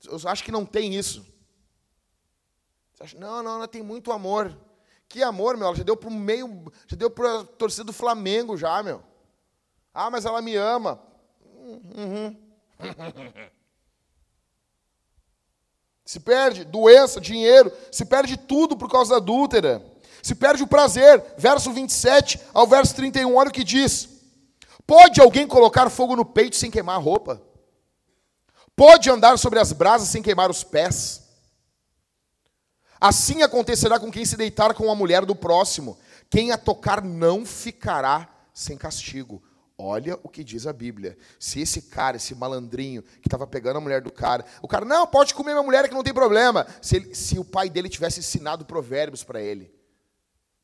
Eu acho que não tem isso. Acha, não, não, ela tem muito amor. Que amor, meu? Ela já deu para o meio, já deu para a torcida do Flamengo já, meu. Ah, mas ela me ama. Uhum. se perde doença, dinheiro, se perde tudo por causa da adúltera. Se perde o prazer. Verso 27 ao verso 31, olha o que diz: Pode alguém colocar fogo no peito sem queimar a roupa? Pode andar sobre as brasas sem queimar os pés? Assim acontecerá com quem se deitar com a mulher do próximo. Quem a tocar não ficará sem castigo. Olha o que diz a Bíblia. Se esse cara, esse malandrinho que estava pegando a mulher do cara, o cara, não, pode comer minha mulher que não tem problema. Se, ele, se o pai dele tivesse ensinado provérbios para ele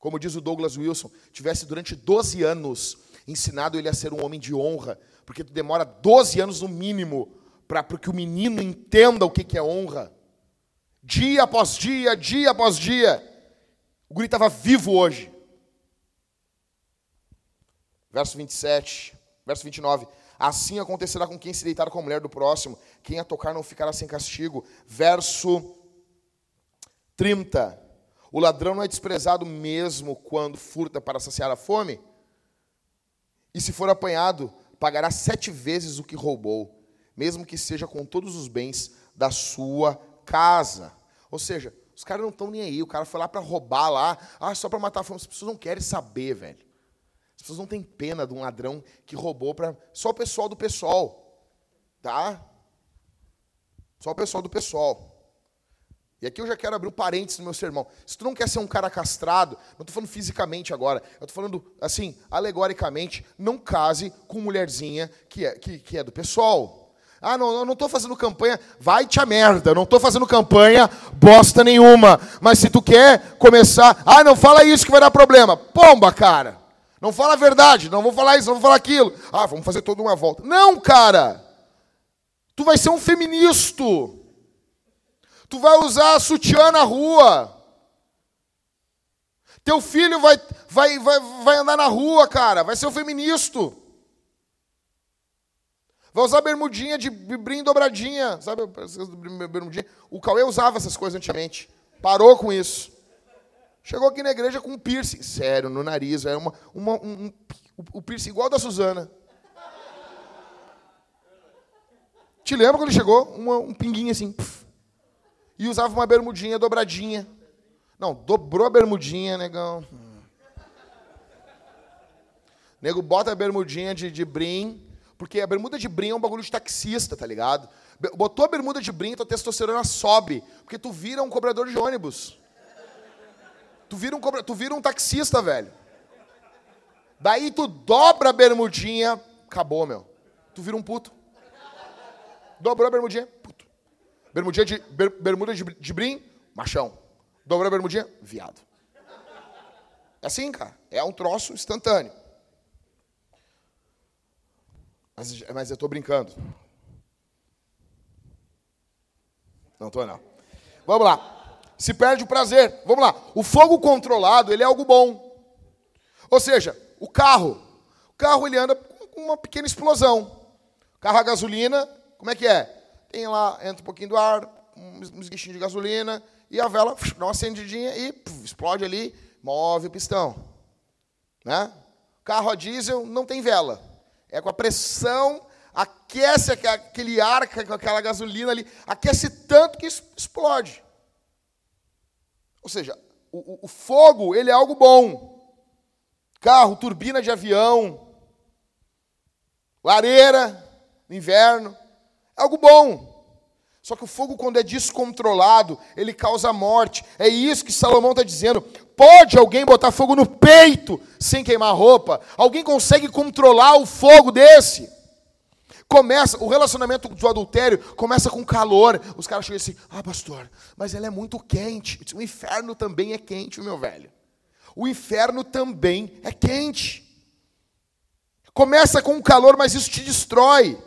como diz o Douglas Wilson, tivesse durante 12 anos ensinado ele a ser um homem de honra, porque demora 12 anos no mínimo para que o menino entenda o que, que é honra. Dia após dia, dia após dia. O guri estava vivo hoje. Verso 27, verso 29. Assim acontecerá com quem se deitar com a mulher do próximo, quem a tocar não ficará sem castigo. Verso 30. O ladrão não é desprezado mesmo quando furta para saciar a fome? E se for apanhado, pagará sete vezes o que roubou. mesmo que seja com todos os bens da sua casa. Ou seja, os caras não estão nem aí. O cara foi lá para roubar lá, ah, só para matar a fome. As pessoas não querem saber, velho. As pessoas não têm pena de um ladrão que roubou para só o pessoal do pessoal, tá? Só o pessoal do pessoal. E aqui eu já quero abrir um parênteses no meu sermão. Se tu não quer ser um cara castrado, não estou falando fisicamente agora, eu estou falando, assim, alegoricamente, não case com mulherzinha que é, que, que é do pessoal. Ah, não, não estou fazendo campanha, vai-te a merda, não estou fazendo campanha bosta nenhuma. Mas se tu quer começar, ah, não fala isso que vai dar problema. Pomba, cara. Não fala a verdade, não vou falar isso, não vou falar aquilo. Ah, vamos fazer toda uma volta. Não, cara. Tu vai ser um feminista. Tu vai usar sutiã na rua. Teu filho vai, vai, vai, vai andar na rua, cara. Vai ser um feminista. Vai usar bermudinha de brim dobradinha. Sabe bermudinha? O Cauê usava essas coisas antigamente. Parou com isso. Chegou aqui na igreja com um piercing. Sério, no nariz. Era uma, uma, um, um, o piercing igual da Suzana. Te lembra quando ele chegou? Uma, um pinguinho assim. Puf, e usava uma bermudinha dobradinha. Não, dobrou a bermudinha, negão. Nego bota a bermudinha de, de brim, porque a bermuda de brim é um bagulho de taxista, tá ligado? Botou a bermuda de brim, tua testosterona sobe, porque tu vira um cobrador de ônibus. Tu vira um, cobra... tu vira um taxista, velho. Daí tu dobra a bermudinha, acabou, meu. Tu vira um puto. Dobrou a bermudinha, puto. Bermudinha de, ber, bermuda de, de brim, machão. Dobrou a bermudinha, viado. É assim, cara. É um troço instantâneo. Mas, mas eu estou brincando. Não estou, não. Vamos lá. Se perde o prazer. Vamos lá. O fogo controlado, ele é algo bom. Ou seja, o carro. O carro, ele anda com uma pequena explosão. Carro a gasolina, como é que é? Tem lá, entra um pouquinho do ar, um esguichinho de gasolina, e a vela dá uma acendidinha e puf, explode ali, move o pistão. Né? Carro a diesel não tem vela. É com a pressão, aquece aquele ar, com aquela gasolina ali, aquece tanto que explode. Ou seja, o, o fogo, ele é algo bom. Carro, turbina de avião, lareira, no inverno, é algo bom. Só que o fogo, quando é descontrolado, ele causa morte. É isso que Salomão está dizendo. Pode alguém botar fogo no peito sem queimar roupa? Alguém consegue controlar o fogo desse? Começa, o relacionamento do adultério começa com calor. Os caras chegam assim: ah, pastor, mas ela é muito quente. O inferno também é quente, meu velho. O inferno também é quente. Começa com calor, mas isso te destrói.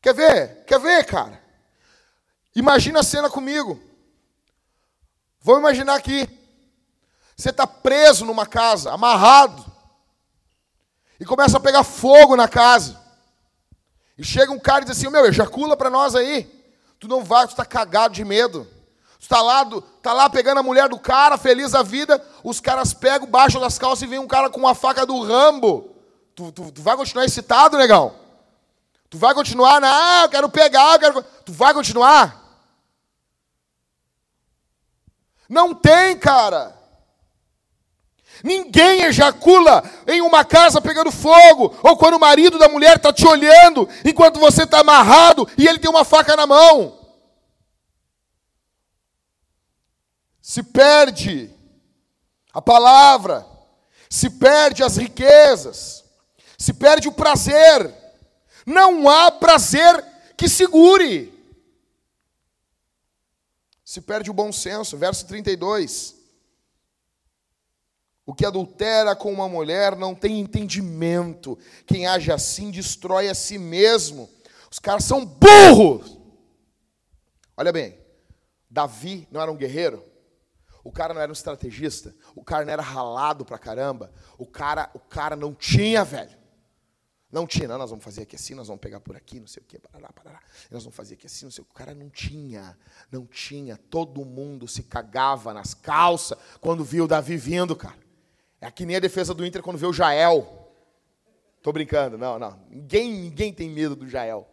Quer ver? Quer ver, cara? Imagina a cena comigo. Vamos imaginar aqui. Você está preso numa casa, amarrado. E começa a pegar fogo na casa. E chega um cara e diz assim: Meu, ejacula para nós aí. Tu não vai, tu está cagado de medo. Tu está lá, tá lá pegando a mulher do cara, feliz da vida. Os caras pegam, baixam das calças e vem um cara com uma faca do rambo. Tu, tu, tu vai continuar excitado, negão? Tu vai continuar? Não, eu quero pegar, eu quero. Tu vai continuar? Não tem, cara. Ninguém ejacula em uma casa pegando fogo, ou quando o marido da mulher está te olhando enquanto você está amarrado e ele tem uma faca na mão. Se perde a palavra, se perde as riquezas, se perde o prazer. Não há prazer que segure. Se perde o bom senso. Verso 32. O que adultera com uma mulher não tem entendimento. Quem age assim destrói a si mesmo. Os caras são burros. Olha bem, Davi não era um guerreiro? O cara não era um estrategista? O cara não era ralado pra caramba? O cara, o cara não tinha, velho. Não tinha, não, nós vamos fazer aqui assim, nós vamos pegar por aqui, não sei o quê, parará, parará. Nós vamos fazer aqui assim, não sei o que. O cara não tinha, não tinha. Todo mundo se cagava nas calças quando viu o Davi vindo, cara. É que nem a defesa do Inter quando vê o Jael. Tô brincando, não, não. Ninguém, ninguém tem medo do Jael.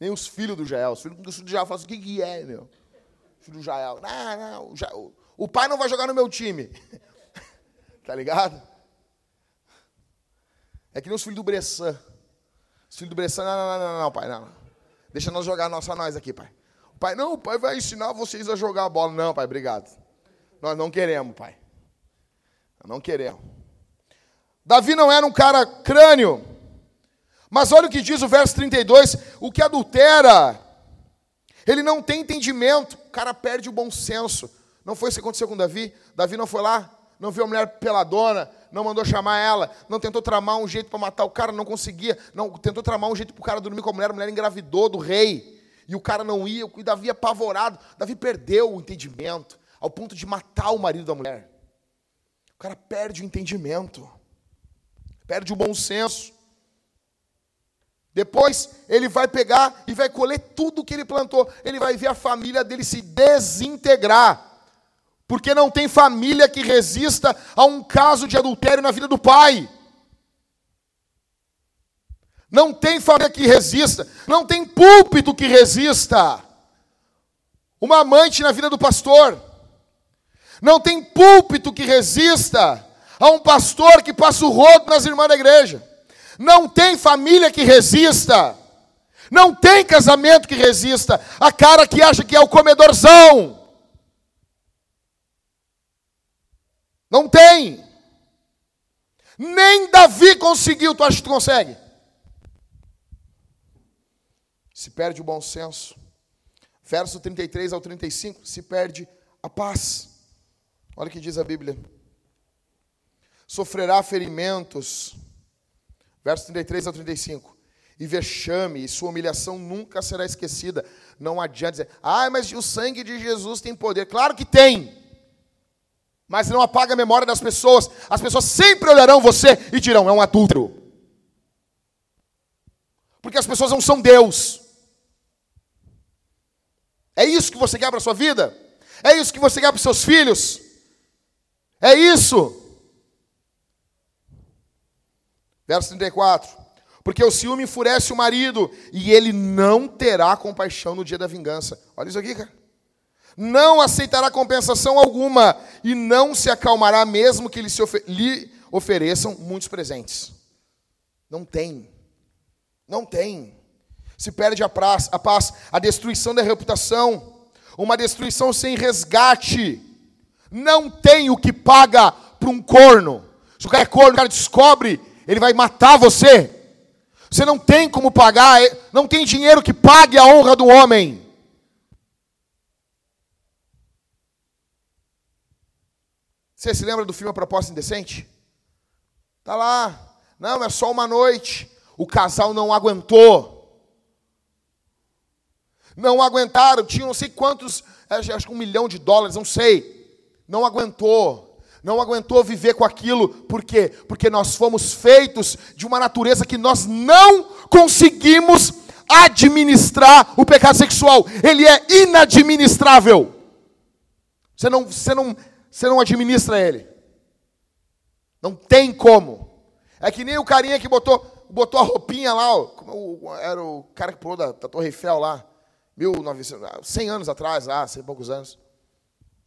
Nem os filhos do Jael. Os filhos do Jael falam assim, o que, que é, meu? Filho do Jael. Não, não, o, Jael, o pai não vai jogar no meu time. tá ligado? É que nem os filhos do Bressan. Os filhos do Bressan, não, não, não, não, não, pai, não. Deixa nós jogar só nós aqui, pai. O pai, não, o pai vai ensinar vocês a jogar a bola. Não, pai, obrigado. Nós não queremos, pai. Não queremos. Davi não era um cara crânio. Mas olha o que diz o verso 32: o que adultera, ele não tem entendimento, o cara perde o bom senso. Não foi isso que aconteceu com Davi? Davi não foi lá, não viu a mulher peladona, não mandou chamar ela, não tentou tramar um jeito para matar o cara, não conseguia, não tentou tramar um jeito para o cara dormir com a mulher, a mulher engravidou do rei, e o cara não ia, e Davi apavorado, Davi perdeu o entendimento, ao ponto de matar o marido da mulher. Cara perde o entendimento, perde o bom senso. Depois ele vai pegar e vai colher tudo que ele plantou. Ele vai ver a família dele se desintegrar. Porque não tem família que resista a um caso de adultério na vida do pai. Não tem família que resista, não tem púlpito que resista. Uma amante na vida do pastor. Não tem púlpito que resista a um pastor que passa o rodo nas irmãs da igreja. Não tem família que resista. Não tem casamento que resista. A cara que acha que é o comedorzão. Não tem. Nem Davi conseguiu. Tu acha que tu consegue? Se perde o bom senso. Verso 33 ao 35, se perde a paz. Olha o que diz a Bíblia. Sofrerá ferimentos Verso 33 ao 35. E vexame, e sua humilhação nunca será esquecida. Não adianta dizer, ah, mas o sangue de Jesus tem poder. Claro que tem. Mas não apaga a memória das pessoas. As pessoas sempre olharão você e dirão, é um adúltero. Porque as pessoas não são Deus. É isso que você quer para a sua vida? É isso que você quer para os seus filhos? É isso. Verso 34. Porque o ciúme enfurece o marido e ele não terá compaixão no dia da vingança. Olha isso aqui, cara. Não aceitará compensação alguma e não se acalmará mesmo que lhe, lhe ofereçam muitos presentes. Não tem. Não tem. Se perde a, praça, a paz, a destruição da reputação, uma destruição sem resgate. Não tem o que paga para um corno. Se o cara é corno, o cara descobre ele vai matar você. Você não tem como pagar, não tem dinheiro que pague a honra do homem. Você se lembra do filme A Proposta Indecente? Tá lá. Não, é só uma noite. O casal não aguentou. Não aguentaram. Tinha não sei quantos, acho que um milhão de dólares, não sei. Não aguentou não aguentou viver com aquilo, por quê? Porque nós fomos feitos de uma natureza que nós não conseguimos administrar o pecado sexual, ele é inadministrável. Você não, você não, você não administra ele. Não tem como. É que nem o carinha que botou, botou a roupinha lá, ó, era o cara que pulou da, da Torre Eiffel lá, 1900, 100 anos atrás, lá, 100 e poucos anos.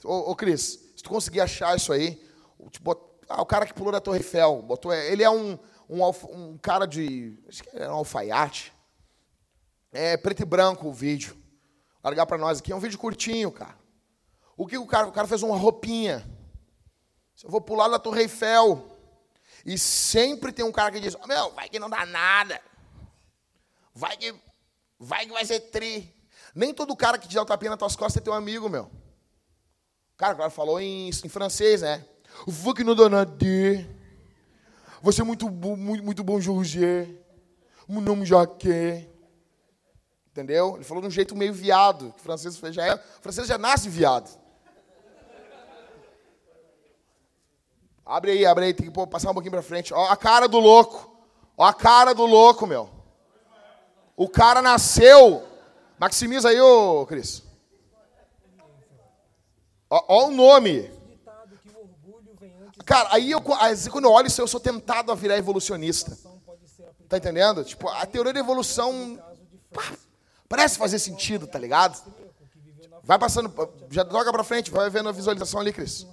Ô, ô Cris, se tu conseguir achar isso aí, Tipo, ah, o cara que pulou da Torre Eiffel, botou, ele é um, um, um cara de. Acho que é um alfaiate. É preto e branco o vídeo. Largar para nós aqui. É um vídeo curtinho, cara. O que o cara? O cara fez uma roupinha. Eu vou pular da Torre Eiffel. E sempre tem um cara que diz: Meu, vai que não dá nada. Vai que vai, que vai ser tri. Nem todo cara que te dá o tapinha nas tuas costas é teu amigo, meu. Cara, o cara falou em, em francês, né? Vou que dá nada. Você é muito, muito, muito bom, Jorge. Meu nome Jaquet. Entendeu? Ele falou de um jeito meio viado. O francês já é, o francês já nasce viado. Abre aí, abre aí, tem que passar um pouquinho para frente. Ó a cara do louco. Ó a cara do louco, meu. O cara nasceu. Maximiza aí, ô Cris. Ó, ó o nome. Cara, aí eu, quando eu olho isso, eu sou tentado a virar evolucionista. Tá entendendo? Tipo, a teoria da evolução. Pá, Parece fazer sentido, tá ligado? Vai passando, já toca pra frente, vai vendo a visualização ali, Cris.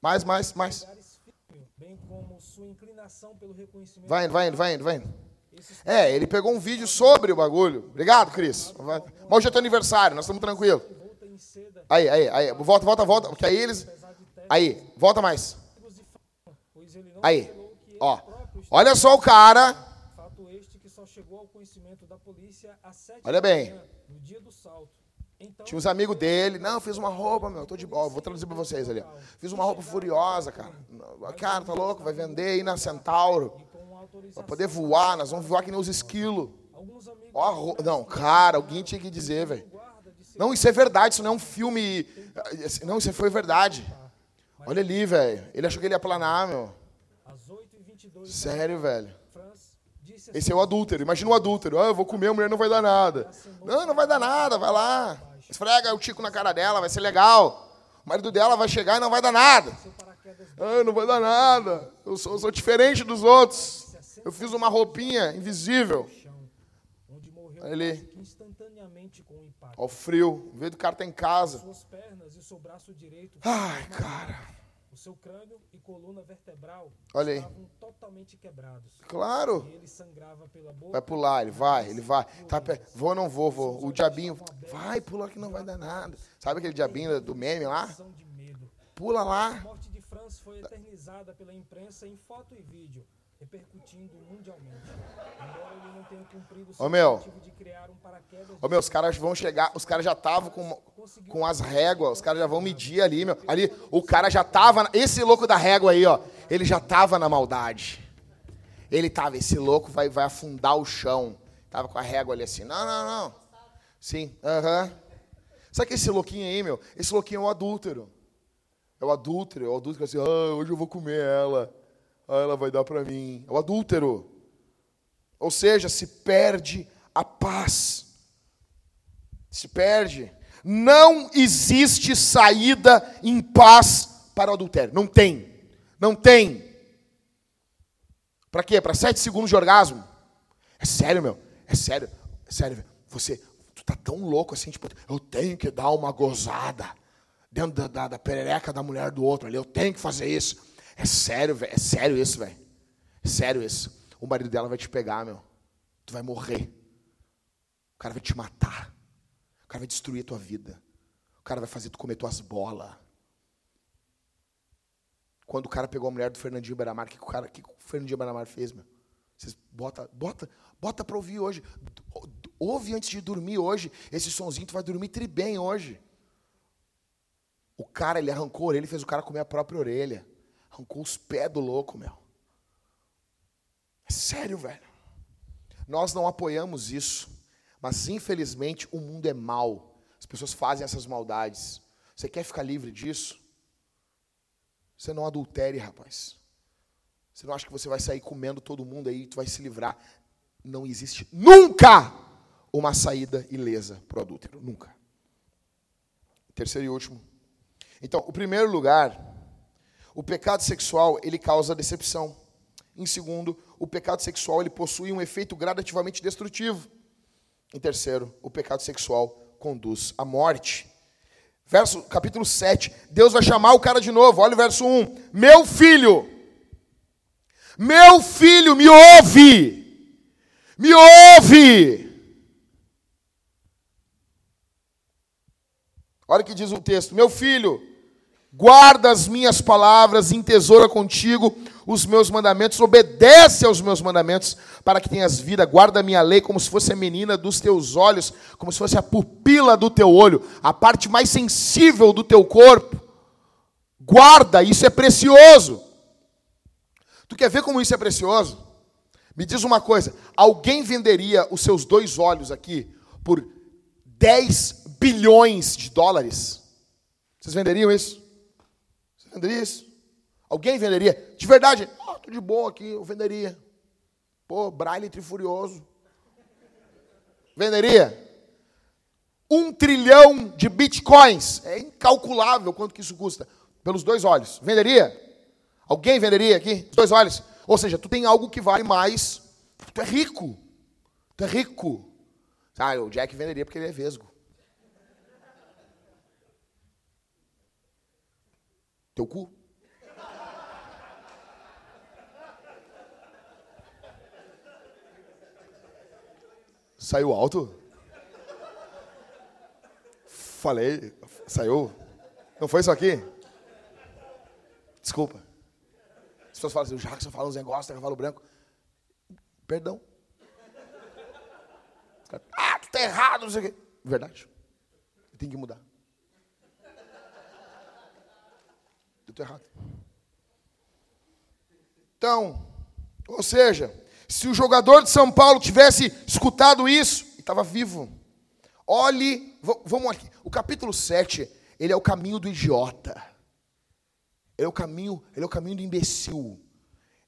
Mais, mais, mais. Vai indo, vai indo, vai indo, vai indo. É, ele pegou um vídeo sobre o bagulho. Obrigado, Cris. Mas hoje é teu aniversário, nós estamos tranquilos. Aí, aí, aí. Volta, volta, volta. Porque aí eles. Aí, volta mais. Aí, ó. Olha só o cara. Olha bem. Então, Tinha uns amigos dele. Não, fiz uma roupa, meu. Tô de boa. Vou traduzir pra vocês ali. Fiz uma roupa furiosa, cara. Cara, tá louco? Vai vender aí na Centauro. Pra poder voar. Nós vamos voar que nem os esquilos. Ó, não, cara, alguém tinha que dizer, velho. Não, isso é verdade. Isso não é um filme. Não, isso foi verdade. Olha ali, velho. Ele achou que ele ia planar, meu. Sério, velho. Esse é o adúltero. Imagina o adúltero. Ah, eu vou comer, a mulher não vai dar nada. Não, não vai dar nada, vai lá. Esfrega o tico na cara dela, vai ser legal. O marido dela vai chegar e não vai dar nada. Ah, não vai dar nada. Eu sou, eu sou diferente dos outros. Eu fiz uma roupinha invisível. Olha ali. Olha o frio. O vez do cara tá em casa. Ai, cara seu crânio e coluna vertebral Olha aí. estavam totalmente quebrados. Claro. E ele sangrava pela boca. Vai pular, ele vai, ele vai. Tá, vou ou não vou, vou. O diabinho, vai, pula que não vai dar nada. Sabe aquele diabinho do meme lá? Pula lá. A morte de Franz foi eternizada pela imprensa em foto e vídeo repercutindo mundialmente. Embora ele não tenha cumprido o seu meu. objetivo de criar um paraquedas... Ô, meu, os caras vão chegar, os caras já estavam com, com as réguas, os caras já vão medir ali, meu. Ali, o cara já tava, esse louco da régua aí, ó, ele já tava na maldade. Ele tava, esse louco vai, vai afundar o chão. Tava com a régua ali assim, não, não, não. Sim, aham. Uh -huh. Sabe que esse louquinho aí, meu? Esse louquinho é o adúltero. É o adúltero, é o adúltero assim, ah, hoje eu vou comer ela. Ah, ela vai dar para mim. É o adúltero. Ou seja, se perde a paz. Se perde. Não existe saída em paz para o adultério. Não tem. Não tem. Para quê? Para sete segundos de orgasmo? É sério, meu. É sério. É sério. Você, tu tá tão louco assim, tipo, eu tenho que dar uma gozada dentro da, da, da perereca da mulher do outro ali. Eu tenho que fazer isso. É sério, velho. É sério isso, velho. É sério isso. O marido dela vai te pegar, meu. Tu vai morrer. O cara vai te matar. O cara vai destruir a tua vida. O cara vai fazer tu comer tuas bolas. Quando o cara pegou a mulher do Fernandinho Beramar, o que, o, cara, que o Fernandinho Beramar fez, meu? Vocês bota, bota, bota para ouvir hoje. Ouve antes de dormir hoje. Esse sonzinho tu vai dormir tri bem hoje. O cara, ele arrancou a orelha e fez o cara comer a própria orelha. Arrancou os pés do louco, meu. É sério, velho. Nós não apoiamos isso. Mas, infelizmente, o mundo é mau. As pessoas fazem essas maldades. Você quer ficar livre disso? Você não adultere, rapaz. Você não acha que você vai sair comendo todo mundo aí e tu vai se livrar. Não existe nunca uma saída ilesa para o adúltero. Nunca. Terceiro e último. Então, o primeiro lugar o pecado sexual, ele causa decepção. Em segundo, o pecado sexual, ele possui um efeito gradativamente destrutivo. Em terceiro, o pecado sexual conduz à morte. Verso, capítulo 7, Deus vai chamar o cara de novo. Olha o verso 1. Meu filho, meu filho, me ouve, me ouve. Olha o que diz o texto: Meu filho, guarda as minhas palavras, entesoura contigo os meus mandamentos, obedece aos meus mandamentos, para que tenhas vida, guarda a minha lei como se fosse a menina dos teus olhos, como se fosse a pupila do teu olho, a parte mais sensível do teu corpo. Guarda, isso é precioso. Tu quer ver como isso é precioso? Me diz uma coisa: alguém venderia os seus dois olhos aqui por 10 bilhões de dólares? Vocês venderiam isso? Venderia isso? Alguém venderia? De verdade, oh, tô de boa aqui, eu venderia. Pô, Braille trifurioso. Venderia? Um trilhão de bitcoins. É incalculável quanto que isso custa. Pelos dois olhos. Venderia? Alguém venderia aqui? Os dois olhos. Ou seja, tu tem algo que vale mais. Tu é rico. Tu é rico. Ah, o Jack venderia porque ele é vesgo. Teu cu? Saiu alto? Falei, saiu? Não foi isso aqui? Desculpa. As pessoas falam assim, o Jackson fala uns negócios, tem cavalo branco. Perdão. Ah, tu tá errado, não sei o quê. Verdade. Tem que mudar. Tô errado. Então, ou seja, se o jogador de São Paulo tivesse escutado isso, estava vivo. Olhe, vamos aqui. O capítulo 7, ele é o caminho do idiota. Ele é o caminho, ele é o caminho do imbecil.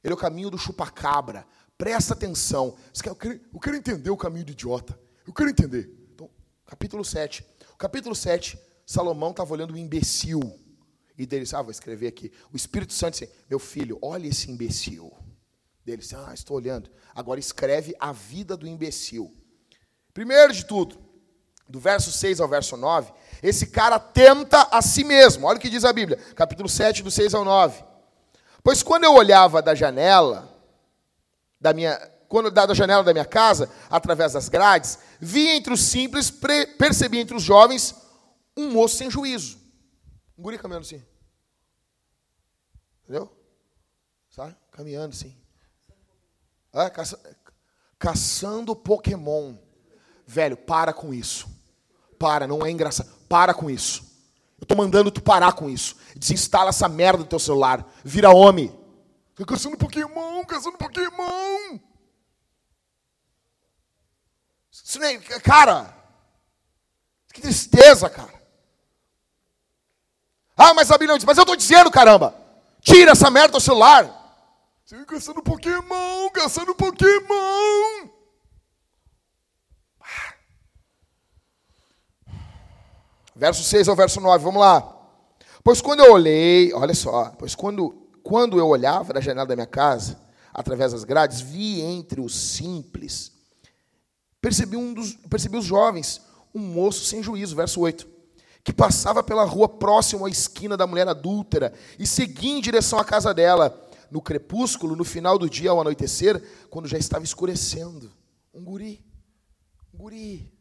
Ele é o caminho do chupacabra. Presta atenção. Eu quero, eu quero entender o caminho do idiota. Eu quero entender. Então, capítulo 7. O capítulo 7, Salomão estava olhando o imbecil. E dele disse, ah, vou escrever aqui. O Espírito Santo disse, meu filho, olha esse imbecil. Dele disse, ah, estou olhando. Agora escreve a vida do imbecil. Primeiro de tudo, do verso 6 ao verso 9, esse cara tenta a si mesmo. Olha o que diz a Bíblia, capítulo 7, do 6 ao 9. Pois quando eu olhava da janela, da minha, quando da janela da minha casa, através das grades, vi entre os simples, percebi entre os jovens um moço sem juízo. Um guri caminhando assim. Entendeu? Sabe? Caminhando assim. Ah, caça, caçando Pokémon. Velho, para com isso. Para, não é engraçado. Para com isso. Eu estou mandando tu parar com isso. Desinstala essa merda do teu celular. Vira homem. Tô caçando Pokémon, caçando Pokémon. Nem, cara, que tristeza, cara. Ah, mas a Bíblia diz, mas eu estou dizendo, caramba, tira essa merda do celular. Você caçando Pokémon, caçando Pokémon. Verso 6 ao verso 9, vamos lá. Pois quando eu olhei, olha só, pois quando, quando eu olhava da janela da minha casa, através das grades, vi entre os simples, percebi, um dos, percebi os jovens, um moço sem juízo, verso 8, que passava pela rua próximo à esquina da mulher adúltera e seguia em direção à casa dela, no crepúsculo, no final do dia ao anoitecer, quando já estava escurecendo. Um guri, um guri,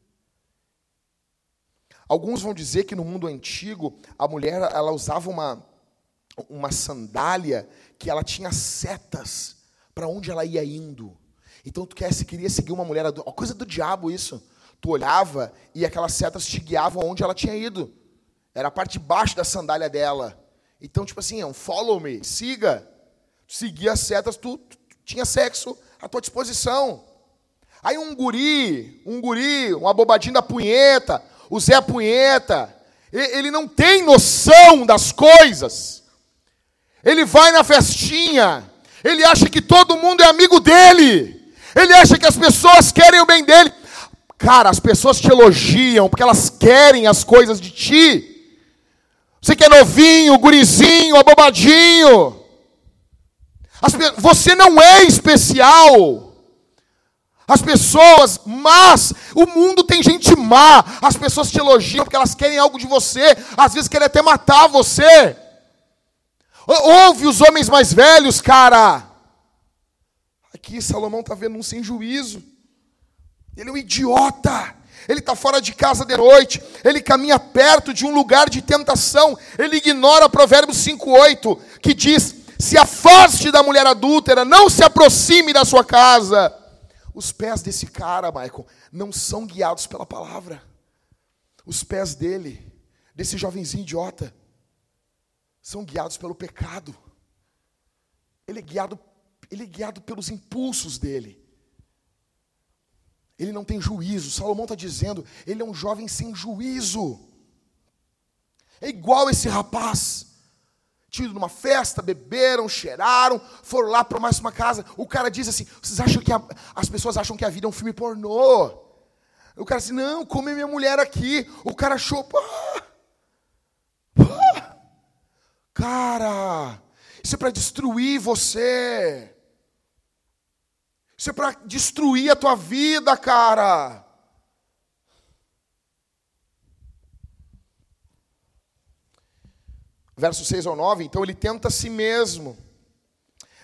Alguns vão dizer que no mundo antigo a mulher ela usava uma, uma sandália que ela tinha setas para onde ela ia indo. Então tu quer, se queria seguir uma mulher, uma coisa do diabo isso. Tu olhava e aquelas setas te guiavam onde ela tinha ido. Era a parte de baixo da sandália dela. Então, tipo assim, é um follow me, siga. Seguia as setas, tu, tu, tu tinha sexo à tua disposição. Aí um guri, um guri, uma bobadinha da punheta, o Zé Punheta, ele não tem noção das coisas. Ele vai na festinha, ele acha que todo mundo é amigo dele, ele acha que as pessoas querem o bem dele. Cara, as pessoas te elogiam porque elas querem as coisas de ti. Você que é novinho, gurizinho, abobadinho. Você não é especial. As pessoas mas o mundo tem gente má. As pessoas te elogiam porque elas querem algo de você, às vezes querem até matar você. Ouve os homens mais velhos, cara. Aqui Salomão está vendo um sem juízo. Ele é um idiota. Ele está fora de casa de noite. Ele caminha perto de um lugar de tentação. Ele ignora Provérbios 5,8, que diz: Se afaste da mulher adúltera, não se aproxime da sua casa. Os pés desse cara, Michael, não são guiados pela palavra. Os pés dele, desse jovenzinho idiota, são guiados pelo pecado. Ele é guiado, ele é guiado pelos impulsos dele. Ele não tem juízo. Salomão está dizendo, ele é um jovem sem juízo. É igual esse rapaz tido numa festa, beberam, cheiraram, foram lá para mais uma casa. O cara diz assim: vocês acham que a, as pessoas acham que a vida é um filme pornô? O cara diz: não, come minha mulher aqui. O cara achou, pá, pá. cara, isso é para destruir você. Isso é para destruir a tua vida, cara. Verso 6 ao 9, então ele tenta a si mesmo.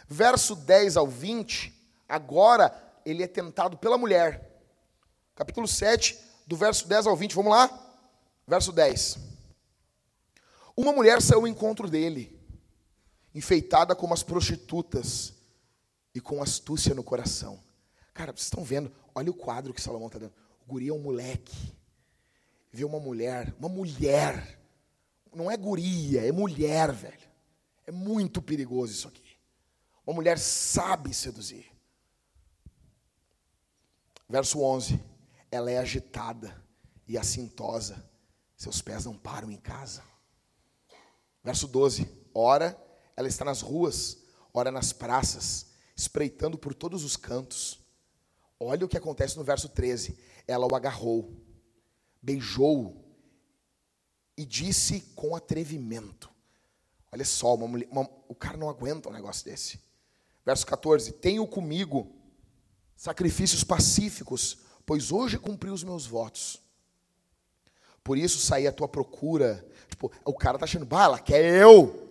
Verso 10 ao 20, agora ele é tentado pela mulher. Capítulo 7, do verso 10 ao 20, vamos lá? Verso 10. Uma mulher saiu ao encontro dele, enfeitada como as prostitutas e com astúcia no coração. Cara, vocês estão vendo? Olha o quadro que Salomão está dando. O guri é um moleque. Vê uma mulher, uma mulher. Não é guria, é mulher, velho. É muito perigoso isso aqui. Uma mulher sabe seduzir. Verso 11. Ela é agitada e assintosa. Seus pés não param em casa. Verso 12. Ora, ela está nas ruas, ora nas praças, espreitando por todos os cantos. Olha o que acontece no verso 13. Ela o agarrou, beijou-o e disse com atrevimento. Olha só, uma mulher, uma, o cara não aguenta um negócio desse. Verso 14: Tenho comigo sacrifícios pacíficos, pois hoje cumpri os meus votos. Por isso saí à tua procura. Tipo, o cara tá achando, bah, ela quer eu.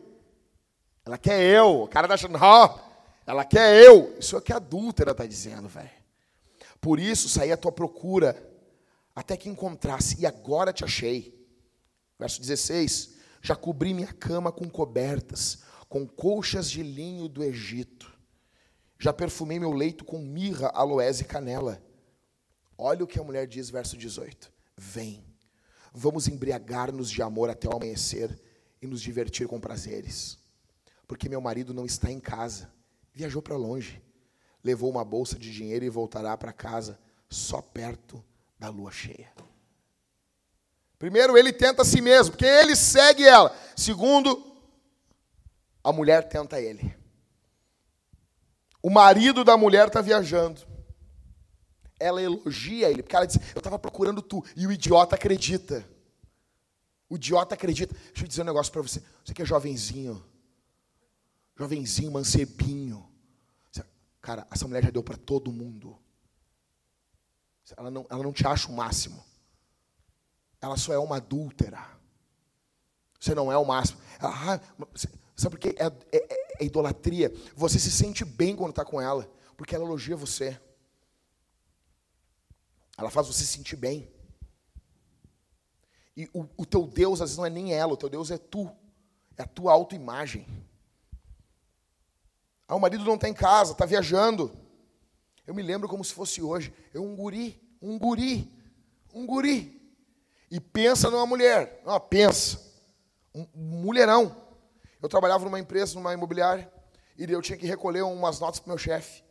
Ela quer eu. O cara tá achando, ah, ela quer eu. Isso é o que a adúltera tá dizendo, velho. Por isso saí à tua procura, até que encontrasse, e agora te achei. Verso 16: Já cobri minha cama com cobertas, com colchas de linho do Egito. Já perfumei meu leito com mirra, aloés e canela. Olha o que a mulher diz, verso 18: Vem Vamos embriagar-nos de amor até o amanhecer e nos divertir com prazeres. Porque meu marido não está em casa, viajou para longe, levou uma bolsa de dinheiro e voltará para casa só perto da lua cheia. Primeiro, ele tenta a si mesmo, porque ele segue ela. Segundo, a mulher tenta ele. O marido da mulher está viajando ela elogia ele, porque ela diz: Eu estava procurando tu. E o idiota acredita. O idiota acredita. Deixa eu dizer um negócio para você. Você que é jovenzinho, jovenzinho, mancebinho. Cara, essa mulher já deu para todo mundo. Ela não, ela não te acha o máximo. Ela só é uma adúltera. Você não é o máximo. Ah, sabe por quê? É, é, é idolatria. Você se sente bem quando está com ela, porque ela elogia você. Ela faz você se sentir bem. E o, o teu Deus, às vezes, não é nem ela, o teu Deus é tu. É a tua autoimagem. Ah, o marido não está em casa, está viajando. Eu me lembro como se fosse hoje. Eu, um guri, um guri, um guri. E pensa numa mulher. Não, pensa. Um mulherão. Eu trabalhava numa empresa, numa imobiliária, e eu tinha que recolher umas notas para meu chefe.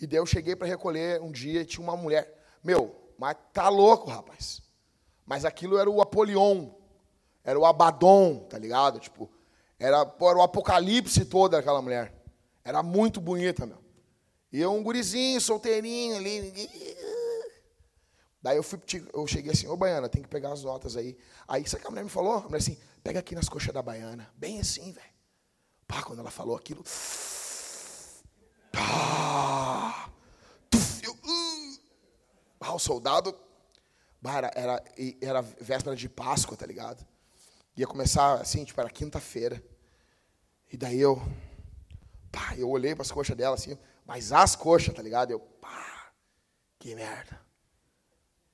E daí eu cheguei para recolher um dia e tinha uma mulher. Meu, mas tá louco, rapaz. Mas aquilo era o Apolion, era o Abaddon, tá ligado? Tipo, era, era o apocalipse todo daquela mulher. Era muito bonita, meu. E eu, um gurizinho, solteirinho ali. Daí eu, fui, eu cheguei assim, ô Baiana, tem que pegar as notas aí. Aí, sabe o que a mulher me falou? A mulher assim, pega aqui nas coxas da Baiana. Bem assim, velho. Pá, quando ela falou aquilo. Pá, ah, o soldado. Era, era, era véspera de Páscoa, tá ligado? Ia começar assim, tipo, era quinta-feira. E daí eu. Pá, eu olhei para as coxas dela assim, mas as coxas, tá ligado? Eu, pá, que merda.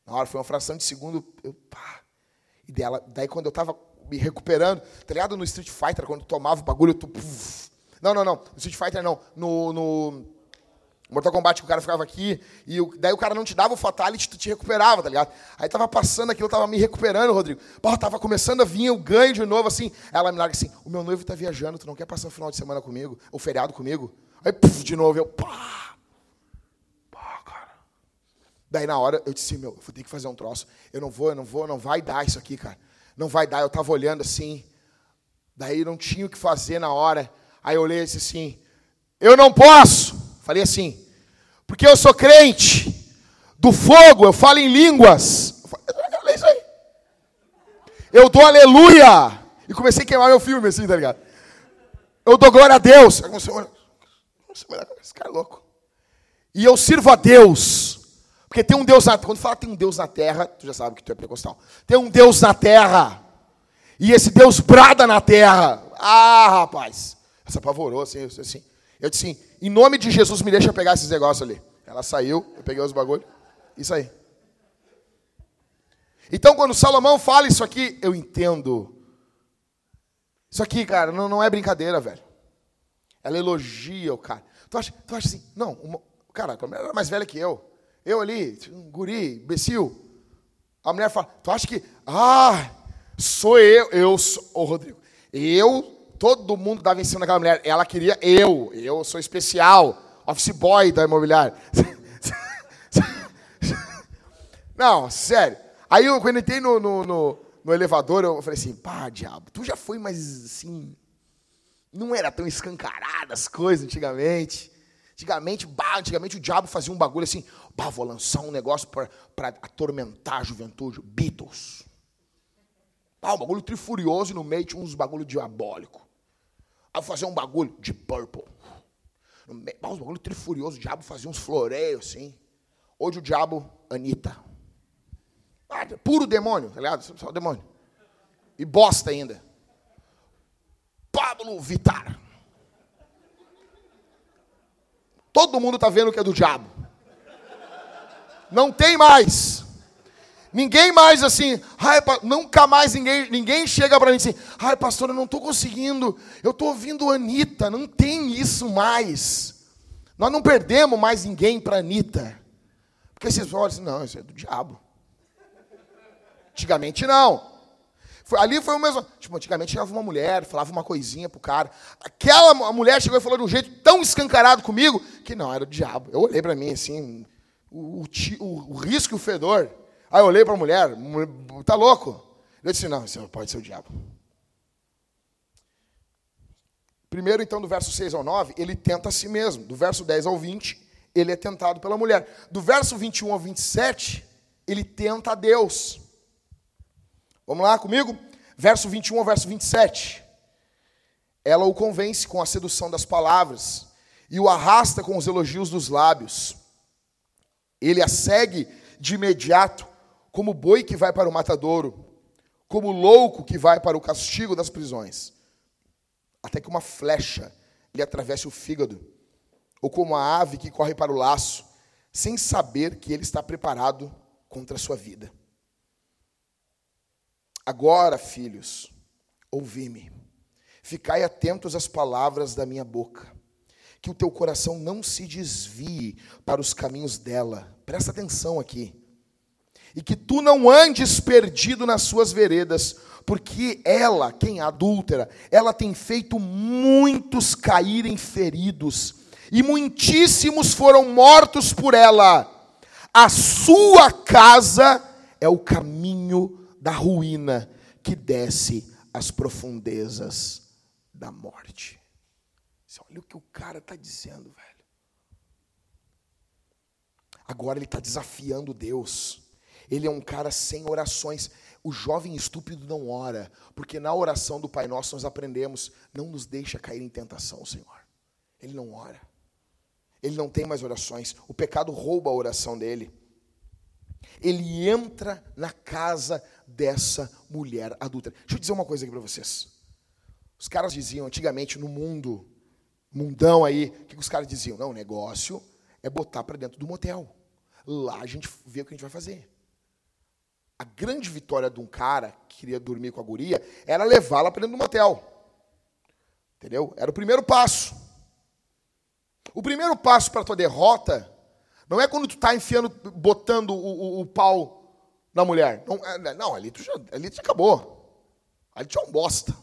Na hora foi uma fração de segundo, eu, pá. E dela, daí quando eu tava me recuperando, tá ligado? No Street Fighter, quando tomava o bagulho, tu. Não, não, não. No Street Fighter não. No, no Mortal Kombat que o cara ficava aqui, e o, daí o cara não te dava o fatality, tu te recuperava, tá ligado? Aí tava passando aquilo, tava me recuperando, Rodrigo. Pô, tava começando a vir o ganho de novo, assim. Ela me larga assim, o meu noivo tá viajando, tu não quer passar o final de semana comigo? O feriado comigo? Aí, puf, de novo, eu, pá. Pá, cara. Daí na hora, eu disse, meu, eu vou ter que fazer um troço. Eu não vou, eu não vou, não vai dar isso aqui, cara. Não vai dar. Eu tava olhando assim, daí não tinha o que fazer na hora. Aí eu olhei e disse assim, eu não posso. Falei assim, porque eu sou crente. Do fogo, eu falo em línguas. Eu aí. Dou aleluia. E comecei a queimar meu filme assim, tá ligado? Eu dou glória a Deus. Esse cara é louco. E eu sirvo a Deus. Porque tem um Deus na Quando fala tem um Deus na terra, tu já sabe que tu é pentecostal. Tem um Deus na terra. E esse Deus brada na terra. Ah, rapaz. Se apavorou, assim, assim. Eu disse assim, em nome de Jesus, me deixa pegar esses negócios ali. Ela saiu, eu peguei os bagulhos. Isso aí. Então, quando Salomão fala isso aqui, eu entendo. Isso aqui, cara, não, não é brincadeira, velho. Ela elogia o cara. Tu acha, tu acha assim, não, uma, cara, a mulher era mais velha que eu. Eu ali, um guri, imbecil. A mulher fala, tu acha que, ah, sou eu, eu sou, ô Rodrigo, eu, todo mundo dava em cima daquela mulher, ela queria eu, eu sou especial, office boy da imobiliária. Não, sério. Aí eu, quando entrei no, no, no, no elevador, eu falei assim, pá, diabo, tu já foi mais assim. Não era tão escancarada as coisas antigamente. Antigamente, bah, antigamente o diabo fazia um bagulho assim, bah, vou lançar um negócio para atormentar a juventude. Beatles. Ah, um bagulho trifurioso e no meio tinha uns bagulho diabólico. Vou fazer um bagulho de purple. Uns bagulho trifurioso, o diabo fazia uns floreios assim. Hoje o diabo, Anitta. Ah, puro demônio, tá ligado? Só demônio. E bosta ainda. Pablo Vitar. Todo mundo está vendo que é do diabo. Não tem mais. Ninguém mais assim, ai, nunca mais ninguém, ninguém chega para mim assim, ai pastor, eu não estou conseguindo, eu estou ouvindo Anitta, não tem isso mais. Nós não perdemos mais ninguém para Anitta. Porque vocês olham assim, não, isso é do diabo. Antigamente não. Foi, ali foi o mesmo. Tipo, antigamente chegava uma mulher, falava uma coisinha pro cara. Aquela mulher chegou e falou de um jeito tão escancarado comigo que não, era o diabo. Eu olhei para mim assim, o, o, o, risco e o fedor. Aí eu olhei para a mulher, tá louco? Eu disse, não, isso pode ser o diabo. Primeiro, então, do verso 6 ao 9, ele tenta a si mesmo. Do verso 10 ao 20, ele é tentado pela mulher. Do verso 21 ao 27, ele tenta a Deus. Vamos lá comigo? Verso 21 ao verso 27. Ela o convence com a sedução das palavras e o arrasta com os elogios dos lábios. Ele a segue de imediato, como boi que vai para o matadouro, como louco que vai para o castigo das prisões, até que uma flecha lhe atravesse o fígado, ou como a ave que corre para o laço, sem saber que ele está preparado contra a sua vida. Agora, filhos, ouvi-me. Ficai atentos às palavras da minha boca. Que o teu coração não se desvie para os caminhos dela. Presta atenção aqui. E que tu não andes perdido nas suas veredas, porque ela, quem é adúltera, ela tem feito muitos caírem feridos, e muitíssimos foram mortos por ela. A sua casa é o caminho da ruína que desce às profundezas da morte. olha o que o cara está dizendo, velho. Agora ele está desafiando Deus. Ele é um cara sem orações. O jovem estúpido não ora, porque na oração do Pai Nosso nós aprendemos: não nos deixa cair em tentação, Senhor. Ele não ora. Ele não tem mais orações. O pecado rouba a oração dele. Ele entra na casa dessa mulher adulta. Deixa eu dizer uma coisa aqui para vocês. Os caras diziam antigamente no mundo, mundão aí, o que os caras diziam? Não, o negócio é botar para dentro do motel. Lá a gente vê o que a gente vai fazer. A grande vitória de um cara que queria dormir com a guria era levá-la para dentro do motel. Entendeu? Era o primeiro passo. O primeiro passo para tua derrota não é quando tu está enfiando, botando o, o, o pau na mulher. Não, é, não ali, tu já, ali tu já acabou. Ali tu é um bosta.